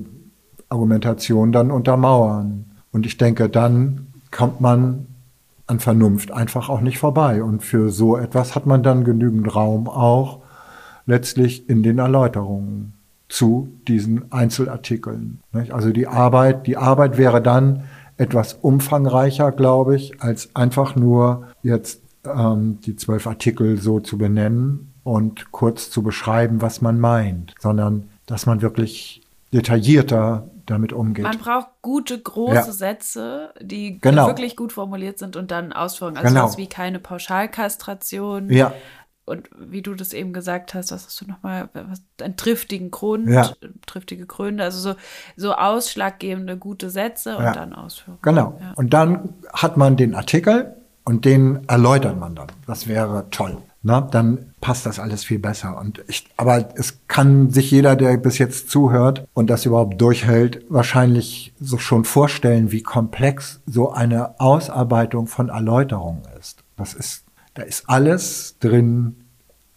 Speaker 1: Argumentation dann untermauern. Und ich denke, dann kommt man an Vernunft einfach auch nicht vorbei. Und für so etwas hat man dann genügend Raum auch letztlich in den Erläuterungen zu diesen Einzelartikeln. Also die Arbeit, die Arbeit wäre dann etwas umfangreicher, glaube ich, als einfach nur jetzt ähm, die zwölf Artikel so zu benennen und kurz zu beschreiben, was man meint, sondern dass man wirklich detaillierter damit umgeht.
Speaker 2: Man braucht gute, große
Speaker 1: Ja.
Speaker 2: Sätze, die
Speaker 1: Genau.
Speaker 2: wirklich gut formuliert sind und dann Ausführungen. Also
Speaker 1: Genau.
Speaker 2: wie keine Pauschalkastration.
Speaker 1: ja,
Speaker 2: Und wie du das eben gesagt hast, was hast du nochmal, einen triftigen Grund,
Speaker 1: Ja.
Speaker 2: triftige Gründe, also so, so ausschlaggebende gute Sätze und
Speaker 1: Ja.
Speaker 2: dann Ausführungen.
Speaker 1: Genau. Und dann hat man den Artikel und den erläutert man dann. Das wäre toll. Na, dann passt das alles viel besser. Und ich, aber es kann sich jeder, der bis jetzt zuhört und das überhaupt durchhält, wahrscheinlich so schon vorstellen, wie komplex so eine Ausarbeitung von Erläuterungen ist. Das ist, da ist alles drin,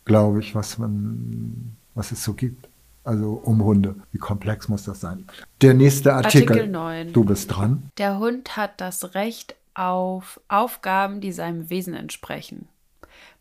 Speaker 1: glaube ich, was man, was es so gibt. Also um Hunde. Wie komplex muss das sein? Der nächste Artikel.
Speaker 2: Artikel 9.
Speaker 1: Du bist dran.
Speaker 2: Der Hund hat das Recht auf Aufgaben, die seinem Wesen entsprechen.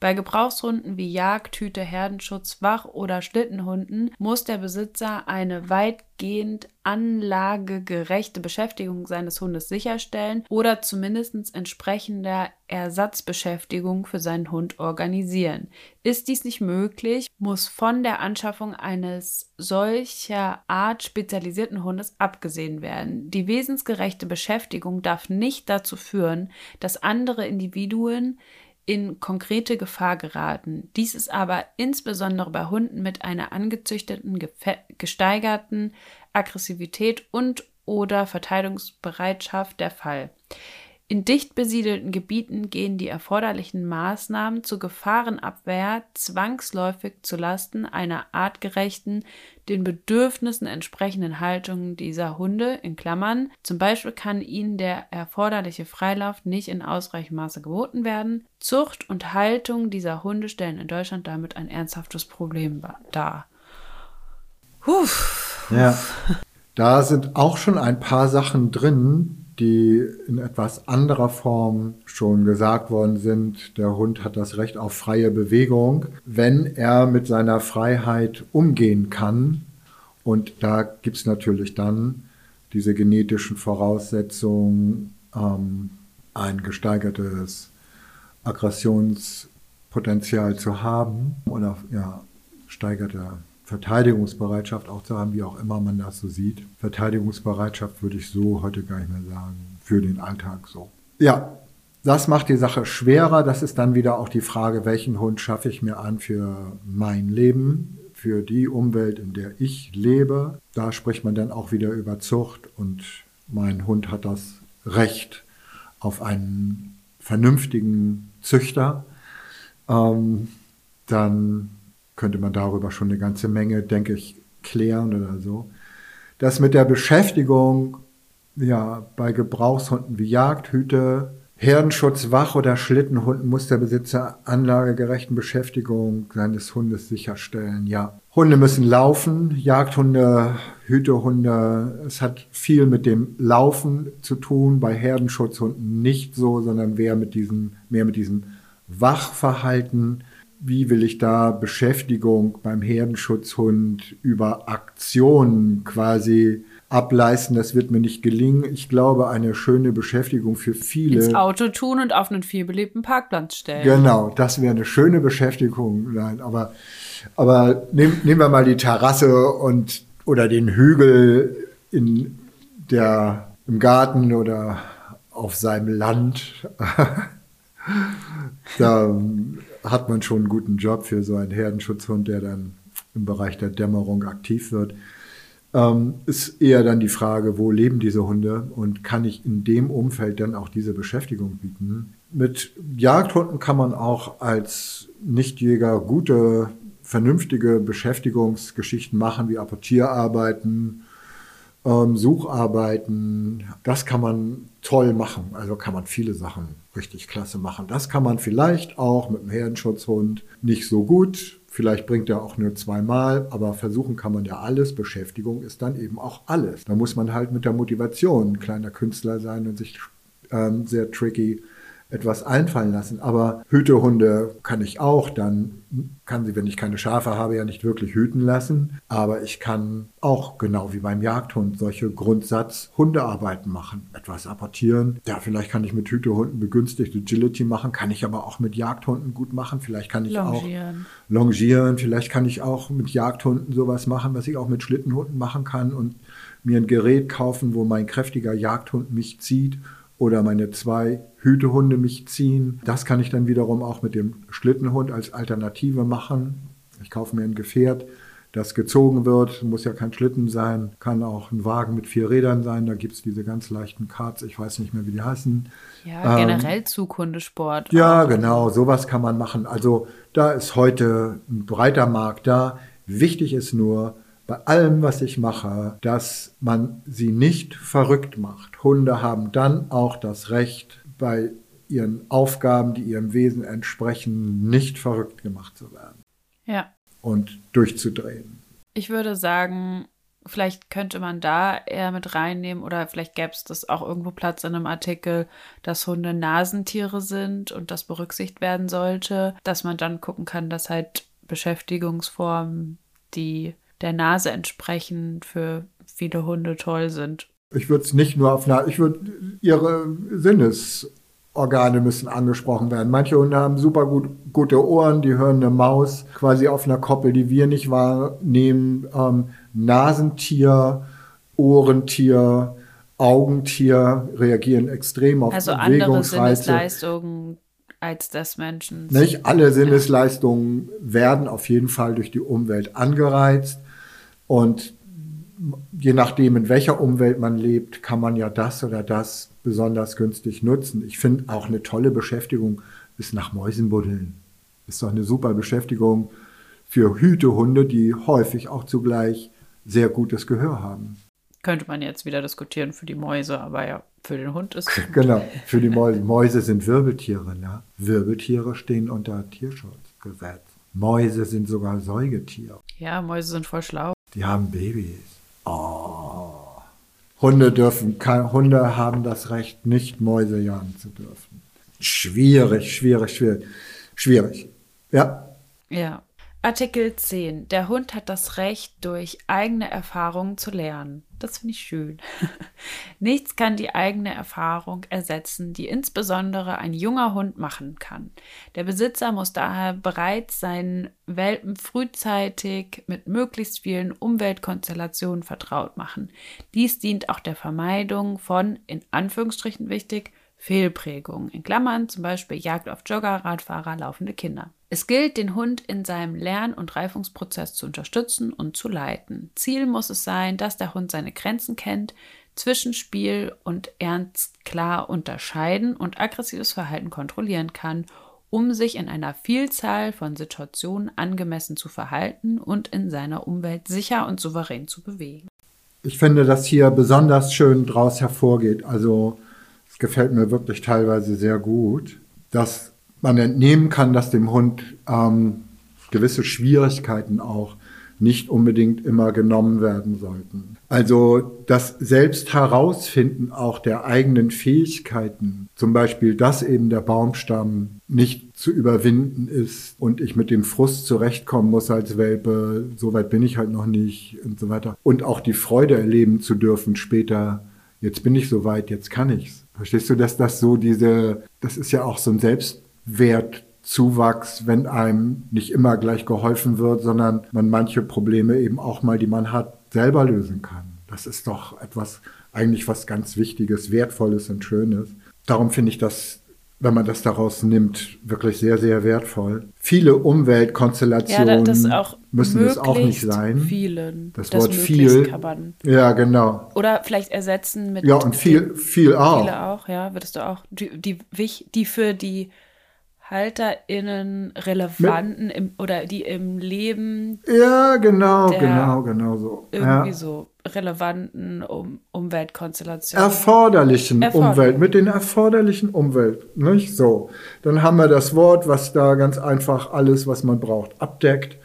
Speaker 2: Bei Gebrauchshunden wie Jagd, Hüte, Herdenschutz, Wach- oder Schlittenhunden muss der Besitzer eine weitgehend anlagegerechte Beschäftigung seines Hundes sicherstellen oder zumindest entsprechender Ersatzbeschäftigung für seinen Hund organisieren. Ist dies nicht möglich, muss von der Anschaffung eines solcher Art spezialisierten Hundes abgesehen werden. Die wesensgerechte Beschäftigung darf nicht dazu führen, dass andere Individuen in konkrete Gefahr geraten. Dies ist aber insbesondere bei Hunden mit einer angezüchteten, gesteigerten Aggressivität und oder Verteidigungsbereitschaft der Fall. In dicht besiedelten Gebieten gehen die erforderlichen Maßnahmen zur Gefahrenabwehr zwangsläufig zulasten einer artgerechten, den Bedürfnissen entsprechenden Haltung dieser Hunde, in Klammern, zum Beispiel kann ihnen der erforderliche Freilauf nicht in ausreichendem Maße geboten werden. Zucht und Haltung dieser Hunde stellen in Deutschland damit ein ernsthaftes Problem dar. Puh.
Speaker 1: Ja. Da sind auch schon ein paar Sachen drin, die in etwas anderer Form schon gesagt worden sind. Der Hund hat das Recht auf freie Bewegung, wenn er mit seiner Freiheit umgehen kann. Und da gibt es natürlich dann diese genetischen Voraussetzungen, ähm, ein gesteigertes Aggressionspotenzial zu haben oder ja, steigerte Verteidigungsbereitschaft auch zu haben, wie auch immer man das so sieht. Verteidigungsbereitschaft würde ich so heute gar nicht mehr sagen, für den Alltag so. Ja, das macht die Sache schwerer. Das ist dann wieder auch die Frage, welchen Hund schaffe ich mir an für mein Leben, für die Umwelt, in der ich lebe. Da spricht man dann auch wieder über Zucht und mein Hund hat das Recht auf einen vernünftigen Züchter. Ähm, dann könnte man darüber schon eine ganze Menge, denke ich, klären oder so. Das mit der Beschäftigung, ja, bei Gebrauchshunden wie Jagdhüte, Herdenschutz, Wach- oder Schlittenhunden muss der Besitzer anlagegerechten Beschäftigung seines Hundes sicherstellen. Ja, Hunde müssen laufen, Jagdhunde, Hütehunde. Es hat viel mit dem Laufen zu tun. Bei Herdenschutzhunden nicht so, sondern mehr mit diesem, mehr mit diesem Wachverhalten. Wie will ich da Beschäftigung beim Herdenschutzhund über Aktionen quasi ableisten. Das wird mir nicht gelingen. Ich glaube, eine schöne Beschäftigung für viele.
Speaker 2: Ins Auto tun und auf einen vielbelebten Parkplatz stellen.
Speaker 1: Genau, das wäre eine schöne Beschäftigung. Nein, aber, aber nehm, nehmen wir mal die Terrasse und oder den Hügel in der, im Garten oder auf seinem Land. da hat man schon einen guten Job für so einen Herdenschutzhund, der dann im Bereich der Dämmerung aktiv wird ähm, ist eher dann die Frage, wo leben diese Hunde und kann ich in dem Umfeld dann auch diese Beschäftigung bieten? Mit Jagdhunden kann man auch als Nichtjäger gute, vernünftige Beschäftigungsgeschichten machen, wie Apportierarbeiten, ähm, Sucharbeiten. Das kann man toll machen. Also kann man viele Sachen richtig klasse machen. Das kann man vielleicht auch mit einem Herdenschutzhund nicht so gut Vielleicht bringt er auch nur zweimal, aber versuchen kann man ja alles. Beschäftigung ist dann eben auch alles. Da muss man halt mit der Motivation ein kleiner Künstler sein und sich ähm, sehr tricky etwas einfallen lassen. Aber Hütehunde kann ich auch, dann kann sie, wenn ich keine Schafe habe, ja nicht wirklich hüten lassen. Aber ich kann auch, genau wie beim Jagdhund, solche Grundsatz-Hundearbeiten machen. Etwas apportieren. Ja, vielleicht kann ich mit Hütehunden begünstigt Agility machen, kann ich aber auch mit Jagdhunden gut machen. Vielleicht kann ich longieren. auch longieren. Vielleicht kann ich auch mit Jagdhunden sowas machen, was ich auch mit Schlittenhunden machen kann und mir ein Gerät kaufen, wo mein kräftiger Jagdhund mich zieht oder meine zwei Hütehunde mich ziehen. Das kann ich dann wiederum auch mit dem Schlittenhund als Alternative machen. Ich kaufe mir ein Gefährt, das gezogen wird. Muss ja kein Schlitten sein, kann auch ein Wagen mit vier Rädern sein. Da gibt es diese ganz leichten Karts, ich weiß nicht mehr, wie die heißen.
Speaker 2: Ja, generell ähm, Zughundesport.
Speaker 1: Ja, auch. genau, sowas kann man machen. Also da ist heute ein breiter Markt da. Wichtig ist nur, bei allem, was ich mache, dass man sie nicht verrückt macht. Hunde haben dann auch das Recht, bei ihren Aufgaben, die ihrem Wesen entsprechen, nicht verrückt gemacht zu werden.
Speaker 2: Ja.
Speaker 1: Und durchzudrehen.
Speaker 2: Ich würde sagen, vielleicht könnte man da eher mit reinnehmen oder vielleicht gäbe es das auch irgendwo Platz in einem Artikel, dass Hunde Nasentiere sind und das berücksichtigt werden sollte, dass man dann gucken kann, dass halt Beschäftigungsformen, die der Nase entsprechend für viele Hunde toll sind.
Speaker 1: Ich würde es nicht nur auf einer, ich würde ihre Sinnesorgane müssen angesprochen werden. Manche Hunde haben super gut, gute Ohren, die hören eine Maus quasi auf einer Koppel, die wir nicht wahrnehmen. Ähm, Nasentier, Ohrentier, Augentier reagieren extrem auf also Bewegungsreize.
Speaker 2: andere Sinnesleistungen als des Menschen.
Speaker 1: Nicht alle Sinnesleistungen werden auf jeden Fall durch die Umwelt angereizt. Und je nachdem, in welcher Umwelt man lebt, kann man ja das oder das besonders günstig nutzen. Ich finde auch eine tolle Beschäftigung ist nach Mäusen buddeln. Ist doch eine super Beschäftigung für Hütehunde, die häufig auch zugleich sehr gutes Gehör haben.
Speaker 2: Könnte man jetzt wieder diskutieren für die Mäuse, aber ja, für den Hund ist.
Speaker 1: Genau, für die Mäuse. Mäuse sind Wirbeltiere. Ne? Wirbeltiere stehen unter Tierschutzgesetz. Mäuse sind sogar Säugetiere.
Speaker 2: Ja, Mäuse sind voll schlau.
Speaker 1: Die haben Babys. Oh. Hunde dürfen, Hunde haben das Recht, nicht Mäuse jagen zu dürfen. Schwierig, schwierig, schwierig, schwierig. Ja.
Speaker 2: Ja. Artikel 10. Der Hund hat das Recht, durch eigene Erfahrungen zu lernen. Das finde ich schön. Nichts kann die eigene Erfahrung ersetzen, die insbesondere ein junger Hund machen kann. Der Besitzer muss daher bereit sein, Welpen frühzeitig mit möglichst vielen Umweltkonstellationen vertraut machen. Dies dient auch der Vermeidung von, in Anführungsstrichen wichtig, Fehlprägungen, in Klammern zum Beispiel Jagd auf Jogger, Radfahrer, laufende Kinder. Es gilt, den Hund in seinem Lern- und Reifungsprozess zu unterstützen und zu leiten. Ziel muss es sein, dass der Hund seine Grenzen kennt, zwischen Spiel und Ernst klar unterscheiden und aggressives Verhalten kontrollieren kann, um sich in einer Vielzahl von Situationen angemessen zu verhalten und in seiner Umwelt sicher und souverän zu bewegen.
Speaker 1: Ich finde, dass hier besonders schön daraus hervorgeht. Also gefällt mir wirklich teilweise sehr gut, dass man entnehmen kann, dass dem Hund ähm, gewisse Schwierigkeiten auch nicht unbedingt immer genommen werden sollten. Also das selbst herausfinden auch der eigenen Fähigkeiten, zum Beispiel, dass eben der Baumstamm nicht zu überwinden ist und ich mit dem Frust zurechtkommen muss als Welpe, so weit bin ich halt noch nicht und so weiter. Und auch die Freude erleben zu dürfen später, jetzt bin ich so weit, jetzt kann ich's. Verstehst du, dass das so diese, das ist ja auch so ein Selbstwertzuwachs, wenn einem nicht immer gleich geholfen wird, sondern man manche Probleme eben auch mal, die man hat, selber lösen kann. Das ist doch etwas, eigentlich was ganz Wichtiges, Wertvolles und Schönes. Darum finde ich das, wenn man das daraus nimmt, wirklich sehr, sehr wertvoll. Viele Umweltkonstellationen ja, müssen es auch nicht sein.
Speaker 2: Vielen.
Speaker 1: Das, das Wort viel.
Speaker 2: Man
Speaker 1: ja, genau.
Speaker 2: Oder vielleicht ersetzen mit.
Speaker 1: Ja, und viel, viel auch.
Speaker 2: Viele auch, ja, würdest du auch. Die, die, die für die HalterInnen relevanten im, oder die im Leben.
Speaker 1: Ja, genau, genau, genau so.
Speaker 2: Irgendwie
Speaker 1: ja.
Speaker 2: so relevanten um, Umweltkonstellationen.
Speaker 1: Erforderlichen Erforderlich. Umwelt, mit den erforderlichen Umwelt, nicht so. Dann haben wir das Wort, was da ganz einfach alles, was man braucht, abdeckt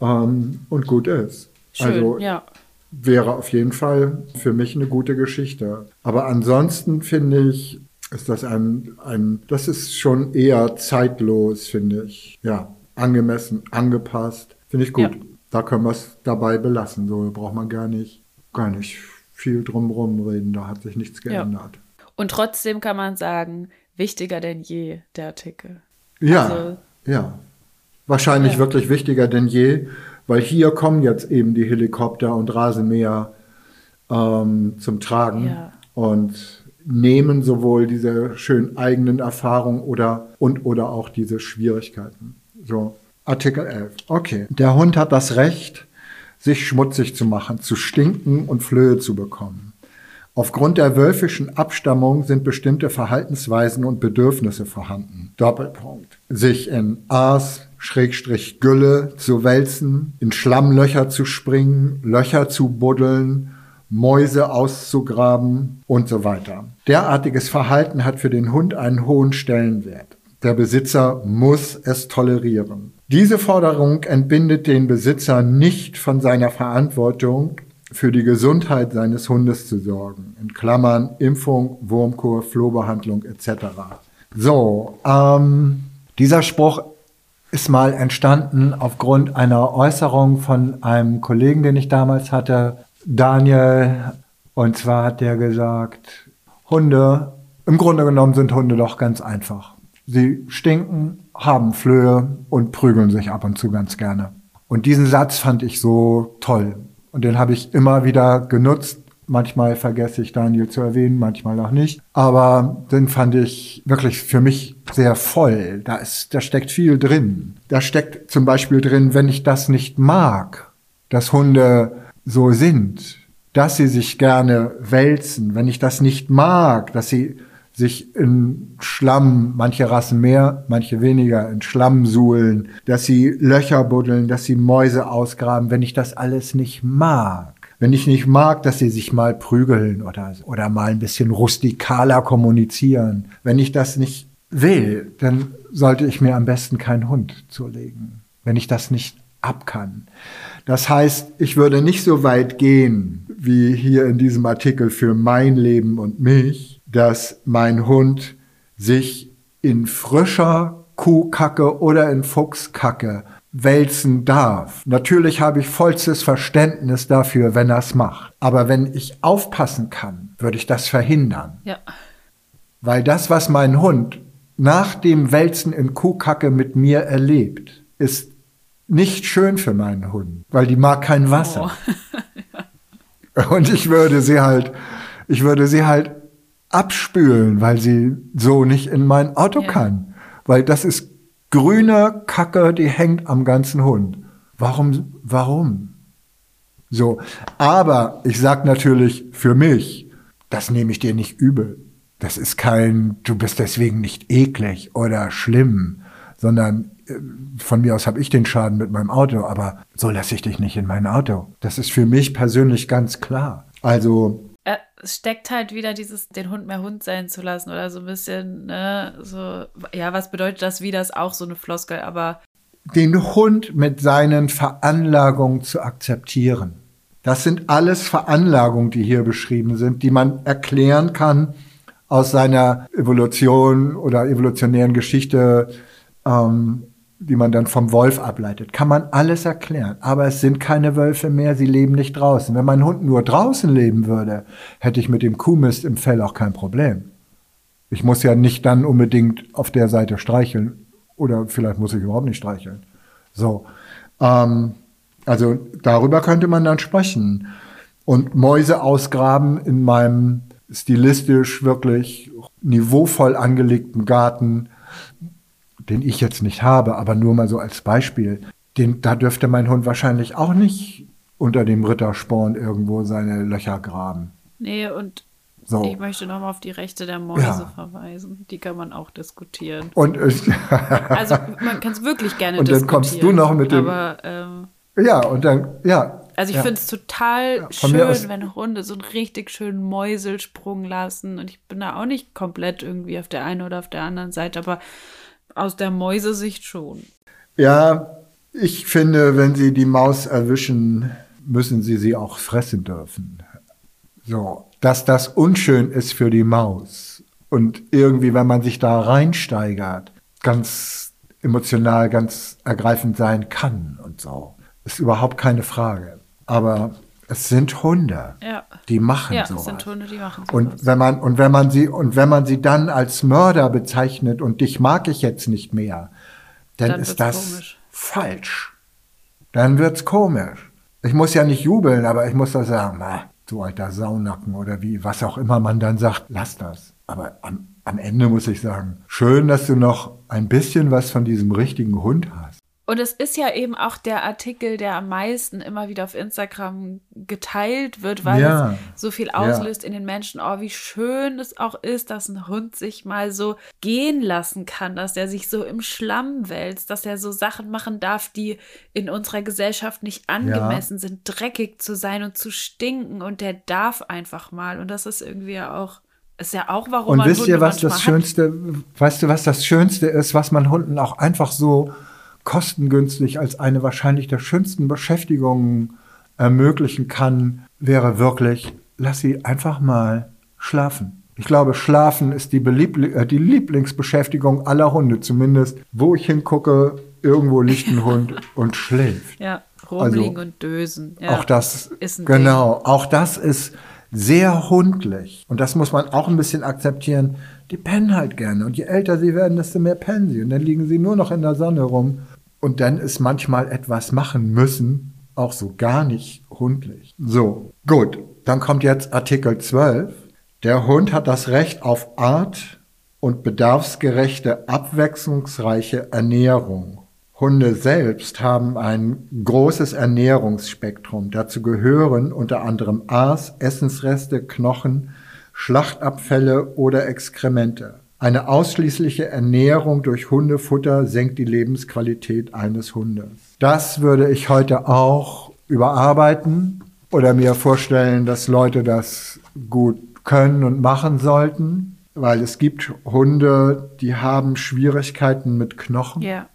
Speaker 1: ähm, und gut ist.
Speaker 2: Schön,
Speaker 1: also
Speaker 2: ja.
Speaker 1: wäre auf jeden Fall für mich eine gute Geschichte. Aber ansonsten finde ich, ist das ein, ein, das ist schon eher zeitlos, finde ich. Ja, angemessen, angepasst. Finde ich gut. Ja. Da können wir es dabei belassen. So braucht man gar nicht, gar nicht viel drumherum reden. Da hat sich nichts geändert.
Speaker 2: Ja. Und trotzdem kann man sagen, wichtiger denn je, der Artikel.
Speaker 1: Ja, also, ja. Wahrscheinlich ja. wirklich wichtiger denn je, weil hier kommen jetzt eben die Helikopter und Rasenmäher ähm, zum Tragen. Ja. Und nehmen sowohl diese schön eigenen Erfahrungen oder und oder auch diese Schwierigkeiten. So, Artikel 11. Okay. Der Hund hat das Recht, sich schmutzig zu machen, zu stinken und Flöhe zu bekommen. Aufgrund der wölfischen Abstammung sind bestimmte Verhaltensweisen und Bedürfnisse vorhanden. Doppelpunkt. Sich in Aas, Schrägstrich Gülle zu wälzen, in Schlammlöcher zu springen, Löcher zu buddeln, Mäuse auszugraben und so weiter. Derartiges Verhalten hat für den Hund einen hohen Stellenwert. Der Besitzer muss es tolerieren. Diese Forderung entbindet den Besitzer nicht von seiner Verantwortung, für die Gesundheit seines Hundes zu sorgen. In Klammern Impfung, Wurmkur, Flohbehandlung etc. So, ähm, dieser Spruch ist mal entstanden aufgrund einer Äußerung von einem Kollegen, den ich damals hatte, Daniel. Und zwar hat der gesagt, Hunde, im Grunde genommen sind Hunde doch ganz einfach. Sie stinken, haben Flöhe und prügeln sich ab und zu ganz gerne. Und diesen Satz fand ich so toll. Und den habe ich immer wieder genutzt. Manchmal vergesse ich Daniel zu erwähnen, manchmal auch nicht. Aber den fand ich wirklich für mich sehr voll. Da, ist, da steckt viel drin. Da steckt zum Beispiel drin, wenn ich das nicht mag, dass Hunde so sind, dass sie sich gerne wälzen, wenn ich das nicht mag, dass sie sich in Schlamm, manche Rassen mehr, manche weniger, in Schlamm suhlen, dass sie Löcher buddeln, dass sie Mäuse ausgraben, wenn ich das alles nicht mag. Wenn ich nicht mag, dass sie sich mal prügeln oder, oder mal ein bisschen rustikaler kommunizieren. Wenn ich das nicht will, dann sollte ich mir am besten keinen Hund zulegen. Wenn ich das nicht ab kann. Das heißt, ich würde nicht so weit gehen, wie hier in diesem Artikel für mein Leben und mich, dass mein Hund sich in frischer Kuhkacke oder in Fuchskacke wälzen darf. Natürlich habe ich vollstes Verständnis dafür, wenn er es macht. Aber wenn ich aufpassen kann, würde ich das verhindern.
Speaker 2: Ja.
Speaker 1: Weil das, was mein Hund nach dem Wälzen in Kuhkacke mit mir erlebt, ist nicht schön für meinen Hund, weil die mag kein Wasser. Oh. Und ich würde sie halt, ich würde sie halt abspülen, weil sie so nicht in mein Auto ja. kann. Weil das ist grüne Kacke, die hängt am ganzen Hund. Warum, warum? So. Aber ich sag natürlich für mich, das nehme ich dir nicht übel. Das ist kein, du bist deswegen nicht eklig oder schlimm, sondern von mir aus habe ich den Schaden mit meinem Auto, aber so lasse ich dich nicht in mein Auto. Das ist für mich persönlich ganz klar. Also
Speaker 2: es steckt halt wieder dieses, den Hund mehr Hund sein zu lassen oder so ein bisschen, ne, so, ja, was bedeutet das wie das auch so eine Floskel, aber
Speaker 1: den Hund mit seinen Veranlagungen zu akzeptieren. Das sind alles Veranlagungen, die hier beschrieben sind, die man erklären kann aus seiner Evolution oder evolutionären Geschichte, ähm, die man dann vom Wolf ableitet. Kann man alles erklären. Aber es sind keine Wölfe mehr, sie leben nicht draußen. Wenn mein Hund nur draußen leben würde, hätte ich mit dem Kuhmist im Fell auch kein Problem. Ich muss ja nicht dann unbedingt auf der Seite streicheln. Oder vielleicht muss ich überhaupt nicht streicheln. So. Ähm, also darüber könnte man dann sprechen. Und Mäuse ausgraben in meinem stilistisch wirklich niveauvoll angelegten Garten, den ich jetzt nicht habe, aber nur mal so als Beispiel, den, da dürfte mein Hund wahrscheinlich auch nicht unter dem Rittersporn irgendwo seine Löcher graben.
Speaker 2: Nee, und so. ich möchte nochmal auf die Rechte der Mäuse ja. verweisen. Die kann man auch diskutieren.
Speaker 1: Und
Speaker 2: also man kann es wirklich gerne
Speaker 1: und diskutieren. Und dann kommst du noch mit dem.
Speaker 2: Aber, ähm,
Speaker 1: ja, und dann, ja,
Speaker 2: also ich ja. finde es total ja, schön, wenn Hunde so einen richtig schönen Mäuselsprung lassen. Und ich bin da auch nicht komplett irgendwie auf der einen oder auf der anderen Seite, aber aus der Mäusesicht schon.
Speaker 1: Ja, ich finde, wenn sie die Maus erwischen, müssen sie sie auch fressen dürfen. So, dass das unschön ist für die Maus und irgendwie, wenn man sich da reinsteigert, ganz emotional, ganz ergreifend sein kann und so, ist überhaupt keine Frage. Aber es sind Hunde,
Speaker 2: ja.
Speaker 1: die machen
Speaker 2: ja,
Speaker 1: sowas.
Speaker 2: es sind Hunde, die machen sowas.
Speaker 1: Und wenn man und wenn man sie und wenn man sie dann als Mörder bezeichnet und dich mag ich jetzt nicht mehr, dann, dann ist das komisch. falsch. Dann wird's komisch. Ich muss ja nicht jubeln, aber ich muss da sagen, na, du alter Saunacken oder wie, was auch immer man dann sagt, lass das. Aber am, am Ende muss ich sagen, schön, dass du noch ein bisschen was von diesem richtigen Hund hast.
Speaker 2: Und es ist ja eben auch der Artikel, der am meisten immer wieder auf Instagram geteilt wird, weil ja. es so viel auslöst ja. in den Menschen. Oh, wie schön es auch ist, dass ein Hund sich mal so gehen lassen kann, dass er sich so im Schlamm wälzt, dass er so Sachen machen darf, die in unserer Gesellschaft nicht angemessen ja. sind, dreckig zu sein und zu stinken. Und der darf einfach mal. Und das ist irgendwie ja auch ist ja auch, warum
Speaker 1: und
Speaker 2: man
Speaker 1: wisst ihr, was das hat. Schönste, weißt du, was das Schönste ist, was man Hunden auch einfach so kostengünstig als eine wahrscheinlich der schönsten Beschäftigungen ermöglichen kann, wäre wirklich, lass sie einfach mal schlafen. Ich glaube, Schlafen ist die, äh, die Lieblingsbeschäftigung aller Hunde, zumindest wo ich hingucke, irgendwo liegt ein Hund und schläft.
Speaker 2: Ja, rumliegen also, und dösen. Ja,
Speaker 1: auch das, ist genau, Ding. auch das ist sehr hundlich. Und das muss man auch ein bisschen akzeptieren. Die pennen halt gerne. Und je älter sie werden, desto mehr pennen sie. Und dann liegen sie nur noch in der Sonne rum und dann ist manchmal etwas machen müssen auch so gar nicht hundlich. So, gut. Dann kommt jetzt Artikel 12. Der Hund hat das Recht auf Art und bedarfsgerechte, abwechslungsreiche Ernährung. Hunde selbst haben ein großes Ernährungsspektrum. Dazu gehören unter anderem Aas, Essensreste, Knochen, Schlachtabfälle oder Exkremente. Eine ausschließliche Ernährung durch Hundefutter senkt die Lebensqualität eines Hundes. Das würde ich heute auch überarbeiten oder mir vorstellen, dass Leute das gut können und machen sollten, weil es gibt Hunde, die haben Schwierigkeiten mit Knochen.
Speaker 2: Ja.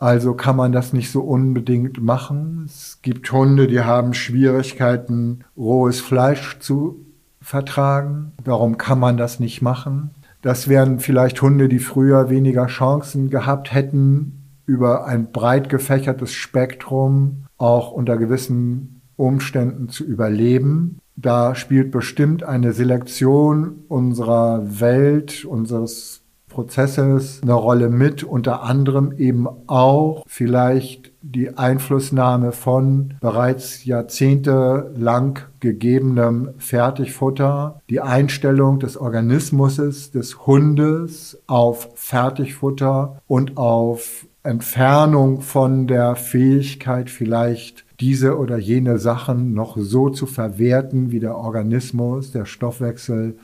Speaker 1: Also kann man das nicht so unbedingt machen. Es gibt Hunde, die haben Schwierigkeiten, rohes Fleisch zu vertragen. Warum kann man das nicht machen? Das wären vielleicht Hunde, die früher weniger Chancen gehabt hätten, über ein breit gefächertes Spektrum auch unter gewissen Umständen zu überleben. Da spielt bestimmt eine Selektion unserer Welt, unseres Prozesses eine Rolle mit, unter anderem eben auch vielleicht die Einflussnahme von bereits jahrzehntelang gegebenem Fertigfutter, die Einstellung des Organismus des Hundes auf Fertigfutter und auf Entfernung von der Fähigkeit vielleicht diese oder jene Sachen noch so zu verwerten, wie der Organismus, der Stoffwechsel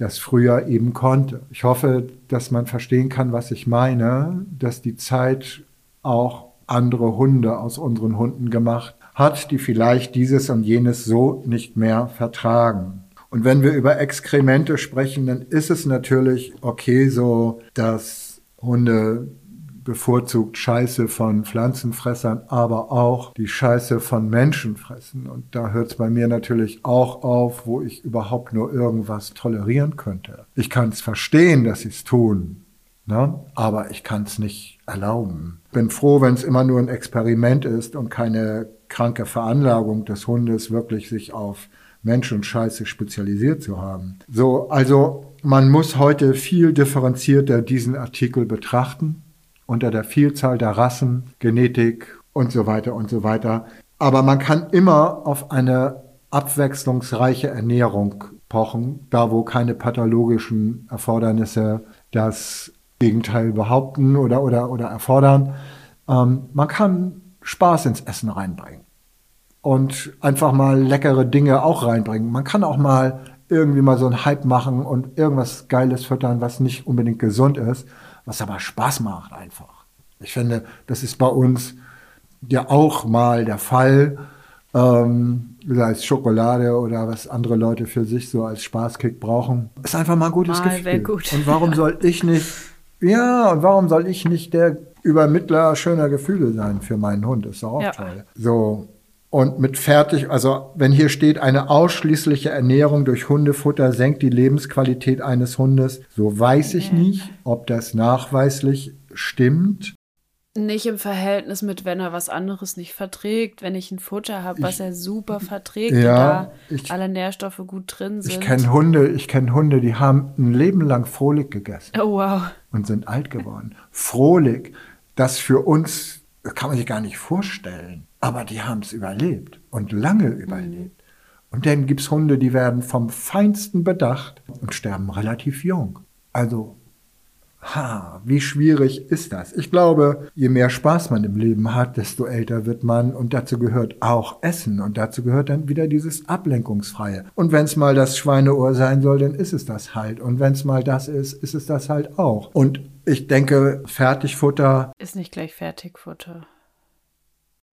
Speaker 1: das früher eben konnte. Ich hoffe, dass man verstehen kann, was ich meine, dass die Zeit auch andere Hunde aus unseren Hunden gemacht hat, die vielleicht dieses und jenes so nicht mehr vertragen. Und wenn wir über Exkremente sprechen, dann ist es natürlich okay so, dass Hunde bevorzugt Scheiße von Pflanzenfressern, aber auch die Scheiße von Menschen fressen. Und da hört es bei mir natürlich auch auf, wo ich überhaupt nur irgendwas tolerieren könnte. Ich kann es verstehen, dass sie es tun, ne? aber ich kann es nicht erlauben. Bin froh, wenn es immer nur ein Experiment ist und keine kranke Veranlagung des Hundes wirklich sich auf Mensch und Scheiße spezialisiert zu haben. So, also man muss heute viel differenzierter diesen Artikel betrachten unter der Vielzahl der Rassen, Genetik und so weiter und so weiter. Aber man kann immer auf eine abwechslungsreiche Ernährung pochen, da wo keine pathologischen Erfordernisse das Gegenteil behaupten oder, oder, oder erfordern. Ähm, man kann Spaß ins Essen reinbringen und einfach mal leckere Dinge auch reinbringen. Man kann auch mal irgendwie mal so einen Hype machen und irgendwas Geiles füttern, was nicht unbedingt gesund ist was aber Spaß macht einfach. Ich finde, das ist bei uns ja auch mal der Fall, ähm, sei es Schokolade oder was andere Leute für sich so als Spaßkick brauchen. Ist einfach mal ein gutes mal Gefühl. Gut. Und warum soll ich nicht, ja, und warum soll ich nicht der Übermittler schöner Gefühle sein für meinen Hund? Ist doch auch ja. toll. So, und mit fertig, also wenn hier steht, eine ausschließliche Ernährung durch Hundefutter senkt die Lebensqualität eines Hundes, so weiß ich nicht, ob das nachweislich stimmt.
Speaker 2: Nicht im Verhältnis mit, wenn er was anderes nicht verträgt. Wenn ich ein Futter habe, was er super verträgt ja, da ich, alle Nährstoffe gut drin sind.
Speaker 1: Ich kenne Hunde, ich kenne Hunde, die haben ein Leben lang Frohlich gegessen.
Speaker 2: Oh wow.
Speaker 1: Und sind alt geworden. Frohlich, das für uns, kann man sich gar nicht vorstellen. Aber die haben es überlebt und lange überlebt. Und dann gibt es Hunde, die werden vom Feinsten bedacht und sterben relativ jung. Also, ha, wie schwierig ist das? Ich glaube, je mehr Spaß man im Leben hat, desto älter wird man und dazu gehört auch Essen und dazu gehört dann wieder dieses Ablenkungsfreie. Und wenn es mal das Schweineohr sein soll, dann ist es das halt. Und wenn es mal das ist, ist es das halt auch. Und ich denke, Fertigfutter
Speaker 2: ist nicht gleich Fertigfutter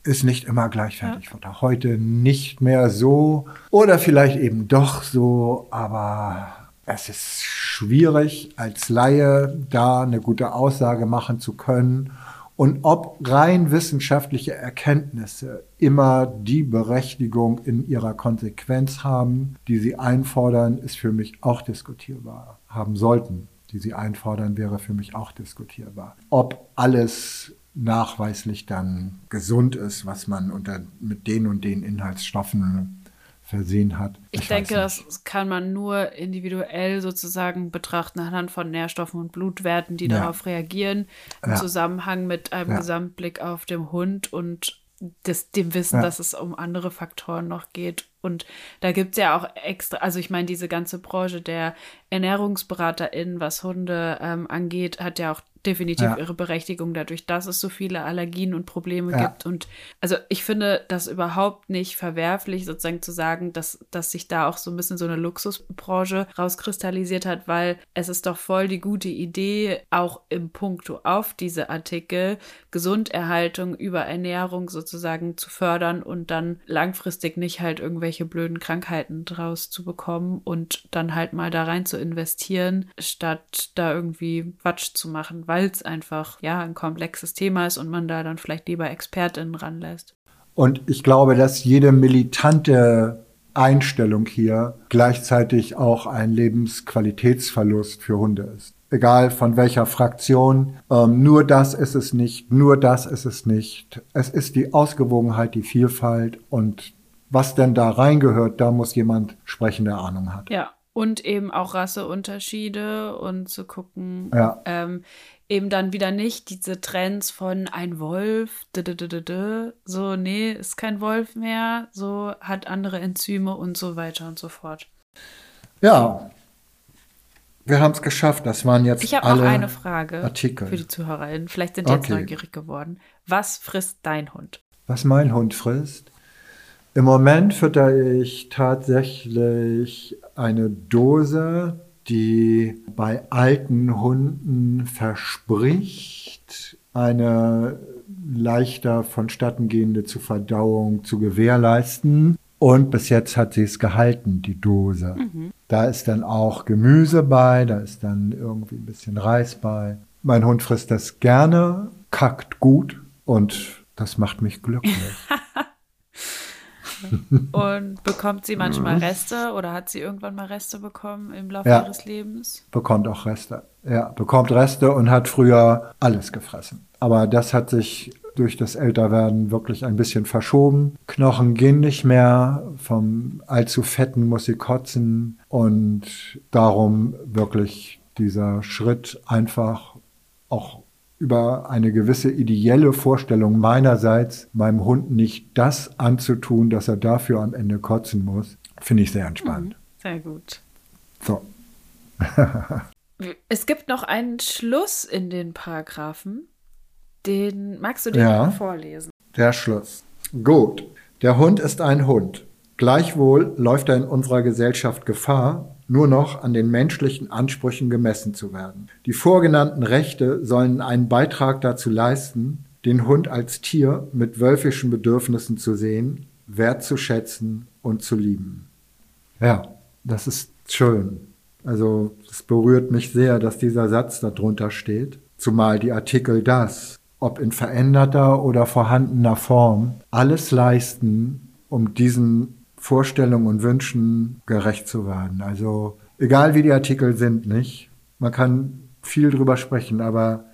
Speaker 1: ist nicht immer gleich Fertigfutter. Ja. Heute nicht mehr so oder vielleicht eben doch so, aber es ist schwierig als Laie da eine gute Aussage machen zu können. Und ob rein wissenschaftliche Erkenntnisse immer die Berechtigung in ihrer Konsequenz haben, die sie einfordern, ist für mich auch diskutierbar. Haben sollten, die sie einfordern, wäre für mich auch diskutierbar. Ob alles nachweislich dann gesund ist, was man unter, mit den und den Inhaltsstoffen versehen hat.
Speaker 2: Ich, ich denke, das kann man nur individuell sozusagen betrachten anhand von Nährstoffen und Blutwerten, die ja. darauf reagieren, im ja. Zusammenhang mit einem ja. Gesamtblick auf den Hund und das, dem Wissen, dass es um andere Faktoren noch geht. Und da gibt es ja auch extra, also ich meine, diese ganze Branche der ErnährungsberaterInnen, was Hunde ähm, angeht, hat ja auch definitiv ja. ihre Berechtigung dadurch, dass es so viele Allergien und Probleme ja. gibt. Und also ich finde das überhaupt nicht verwerflich, sozusagen zu sagen, dass, dass sich da auch so ein bisschen so eine Luxusbranche rauskristallisiert hat, weil es ist doch voll die gute Idee, auch im Punkto auf diese Artikel Gesunderhaltung über Ernährung sozusagen zu fördern und dann langfristig nicht halt irgendwelche blöden Krankheiten draus zu bekommen und dann halt mal da rein zu investieren, statt da irgendwie Quatsch zu machen, weil weil es einfach ja ein komplexes Thema ist und man da dann vielleicht lieber ExpertInnen ranlässt.
Speaker 1: Und ich glaube, dass jede militante Einstellung hier gleichzeitig auch ein Lebensqualitätsverlust für Hunde ist. Egal von welcher Fraktion, ähm, nur das ist es nicht, nur das ist es nicht. Es ist die Ausgewogenheit, die Vielfalt und was denn da reingehört, da muss jemand sprechende Ahnung haben.
Speaker 2: Ja, und eben auch Rasseunterschiede und zu gucken, ja. ähm, eben dann wieder nicht diese Trends von ein Wolf, so, nee, ist kein Wolf mehr, so hat andere Enzyme und so weiter und so fort.
Speaker 1: Ja, wir haben es geschafft. Das waren jetzt
Speaker 2: Ich habe noch eine Frage Artikel. für die ZuhörerInnen. Vielleicht sind die okay. jetzt neugierig geworden. Was frisst dein Hund?
Speaker 1: Was mein Hund frisst? Im Moment fütter ich tatsächlich eine Dose die bei alten Hunden verspricht, eine leichter vonstattengehende zu Verdauung zu gewährleisten. Und bis jetzt hat sie es gehalten, die Dose. Mhm. Da ist dann auch Gemüse bei, da ist dann irgendwie ein bisschen Reis bei. Mein Hund frisst das gerne, kackt gut und das macht mich glücklich.
Speaker 2: Und bekommt sie manchmal mhm. Reste oder hat sie irgendwann mal Reste bekommen im Laufe
Speaker 1: ja.
Speaker 2: ihres Lebens?
Speaker 1: Bekommt auch Reste. Ja, bekommt Reste und hat früher alles gefressen. Aber das hat sich durch das Älterwerden wirklich ein bisschen verschoben. Knochen gehen nicht mehr, vom allzu fetten muss sie kotzen und darum wirklich dieser Schritt einfach auch über eine gewisse ideelle Vorstellung meinerseits, meinem Hund nicht das anzutun, dass er dafür am Ende kotzen muss, finde ich sehr entspannt.
Speaker 2: Mhm, sehr gut.
Speaker 1: So.
Speaker 2: es gibt noch einen Schluss in den Paragraphen. Den magst du dir
Speaker 1: ja,
Speaker 2: vorlesen?
Speaker 1: Der Schluss. Gut. Der Hund ist ein Hund. Gleichwohl läuft er in unserer Gesellschaft Gefahr, nur noch an den menschlichen Ansprüchen gemessen zu werden. Die vorgenannten Rechte sollen einen Beitrag dazu leisten, den Hund als Tier mit wölfischen Bedürfnissen zu sehen, wertzuschätzen und zu lieben. Ja, das ist schön. Also es berührt mich sehr, dass dieser Satz darunter steht, zumal die Artikel das, ob in veränderter oder vorhandener Form, alles leisten, um diesen Vorstellungen und Wünschen gerecht zu werden. Also egal wie die Artikel sind, nicht? Man kann viel drüber sprechen, aber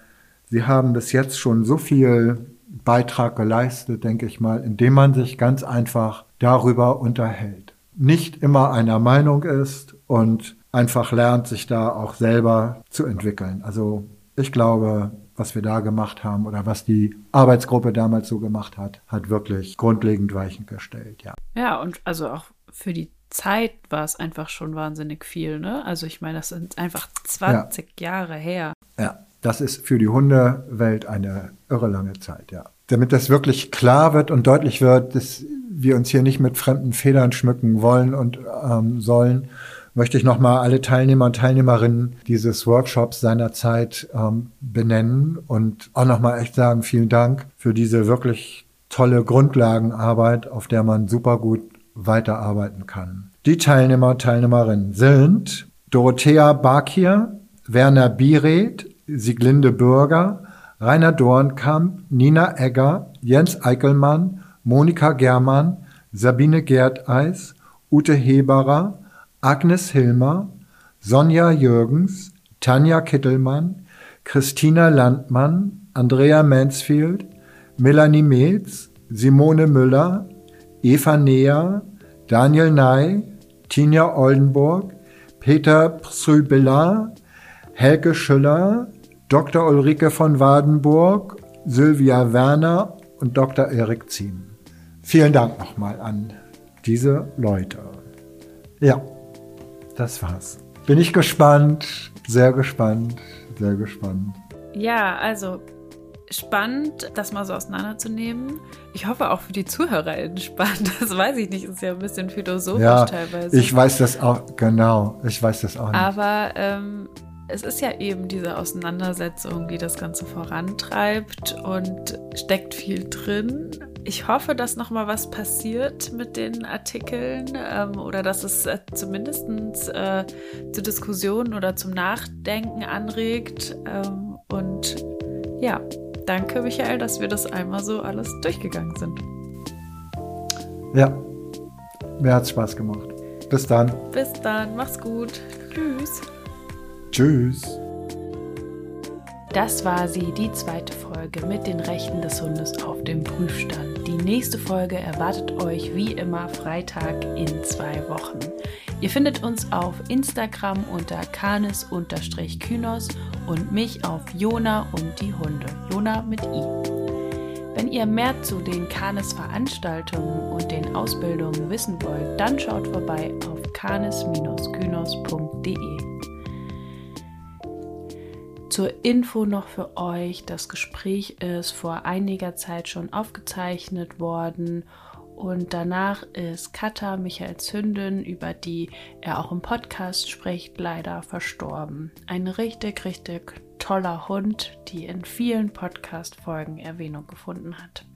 Speaker 1: sie haben bis jetzt schon so viel Beitrag geleistet, denke ich mal, indem man sich ganz einfach darüber unterhält. Nicht immer einer Meinung ist und einfach lernt, sich da auch selber zu entwickeln. Also ich glaube, was wir da gemacht haben oder was die Arbeitsgruppe damals so gemacht hat, hat wirklich grundlegend Weichen gestellt, ja.
Speaker 2: Ja, und also auch für die Zeit war es einfach schon wahnsinnig viel, ne? Also ich meine, das sind einfach 20 ja. Jahre her.
Speaker 1: Ja, das ist für die Hundewelt eine irre lange Zeit, ja. Damit das wirklich klar wird und deutlich wird, dass wir uns hier nicht mit fremden Federn schmücken wollen und ähm, sollen, möchte ich nochmal alle Teilnehmer und Teilnehmerinnen dieses Workshops seinerzeit ähm, benennen und auch nochmal echt sagen, vielen Dank für diese wirklich tolle Grundlagenarbeit, auf der man super gut weiterarbeiten kann. Die Teilnehmer und Teilnehmerinnen sind Dorothea Bakir, Werner Biret, Sieglinde Bürger, Rainer Dornkamp, Nina Egger, Jens Eickelmann, Monika Germann, Sabine Gerteis, Ute Heberer, Agnes Hilmer, Sonja Jürgens, Tanja Kittelmann, Christina Landmann, Andrea Mansfield, Melanie Metz, Simone Müller, Eva Neher, Daniel Ney, Tinja Oldenburg, Peter Prübilla, Helge Schüller, Dr. Ulrike von Wadenburg, Sylvia Werner und Dr. Erik Ziem. Vielen Dank nochmal an diese Leute. Ja. Das war's. Bin ich gespannt, sehr gespannt, sehr gespannt.
Speaker 2: Ja, also spannend, das mal so auseinanderzunehmen. Ich hoffe auch für die ZuhörerInnen spannend. Das weiß ich nicht, ist ja ein bisschen philosophisch
Speaker 1: ja,
Speaker 2: teilweise.
Speaker 1: Ich weiß das auch, genau. Ich weiß das auch nicht.
Speaker 2: Aber ähm, es ist ja eben diese Auseinandersetzung, die das Ganze vorantreibt und steckt viel drin ich hoffe, dass noch mal was passiert mit den Artikeln ähm, oder dass es äh, zumindest äh, zur Diskussion oder zum Nachdenken anregt. Ähm, und ja, danke, Michael, dass wir das einmal so alles durchgegangen sind.
Speaker 1: Ja, mir hat Spaß gemacht. Bis dann.
Speaker 2: Bis dann, mach's gut. Tschüss.
Speaker 1: Tschüss.
Speaker 2: Das war sie, die zweite Folge mit den Rechten des Hundes auf dem Prüfstand. Die nächste Folge erwartet euch wie immer Freitag in zwei Wochen. Ihr findet uns auf Instagram unter canis-kynos und mich auf Jona und die Hunde. Jona mit I. Wenn ihr mehr zu den Canis-Veranstaltungen und den Ausbildungen wissen wollt, dann schaut vorbei auf canis-kynos.de. Zur Info noch für euch, das Gespräch ist vor einiger Zeit schon aufgezeichnet worden und danach ist Katha, Michaels Hündin, über die er auch im Podcast spricht, leider verstorben. Ein richtig, richtig toller Hund, die in vielen Podcast-Folgen Erwähnung gefunden hat.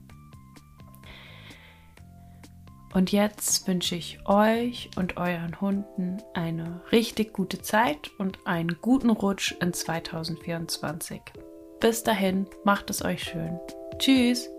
Speaker 2: Und jetzt wünsche ich euch und euren Hunden eine richtig gute Zeit und einen guten Rutsch in 2024. Bis dahin, macht es euch schön. Tschüss.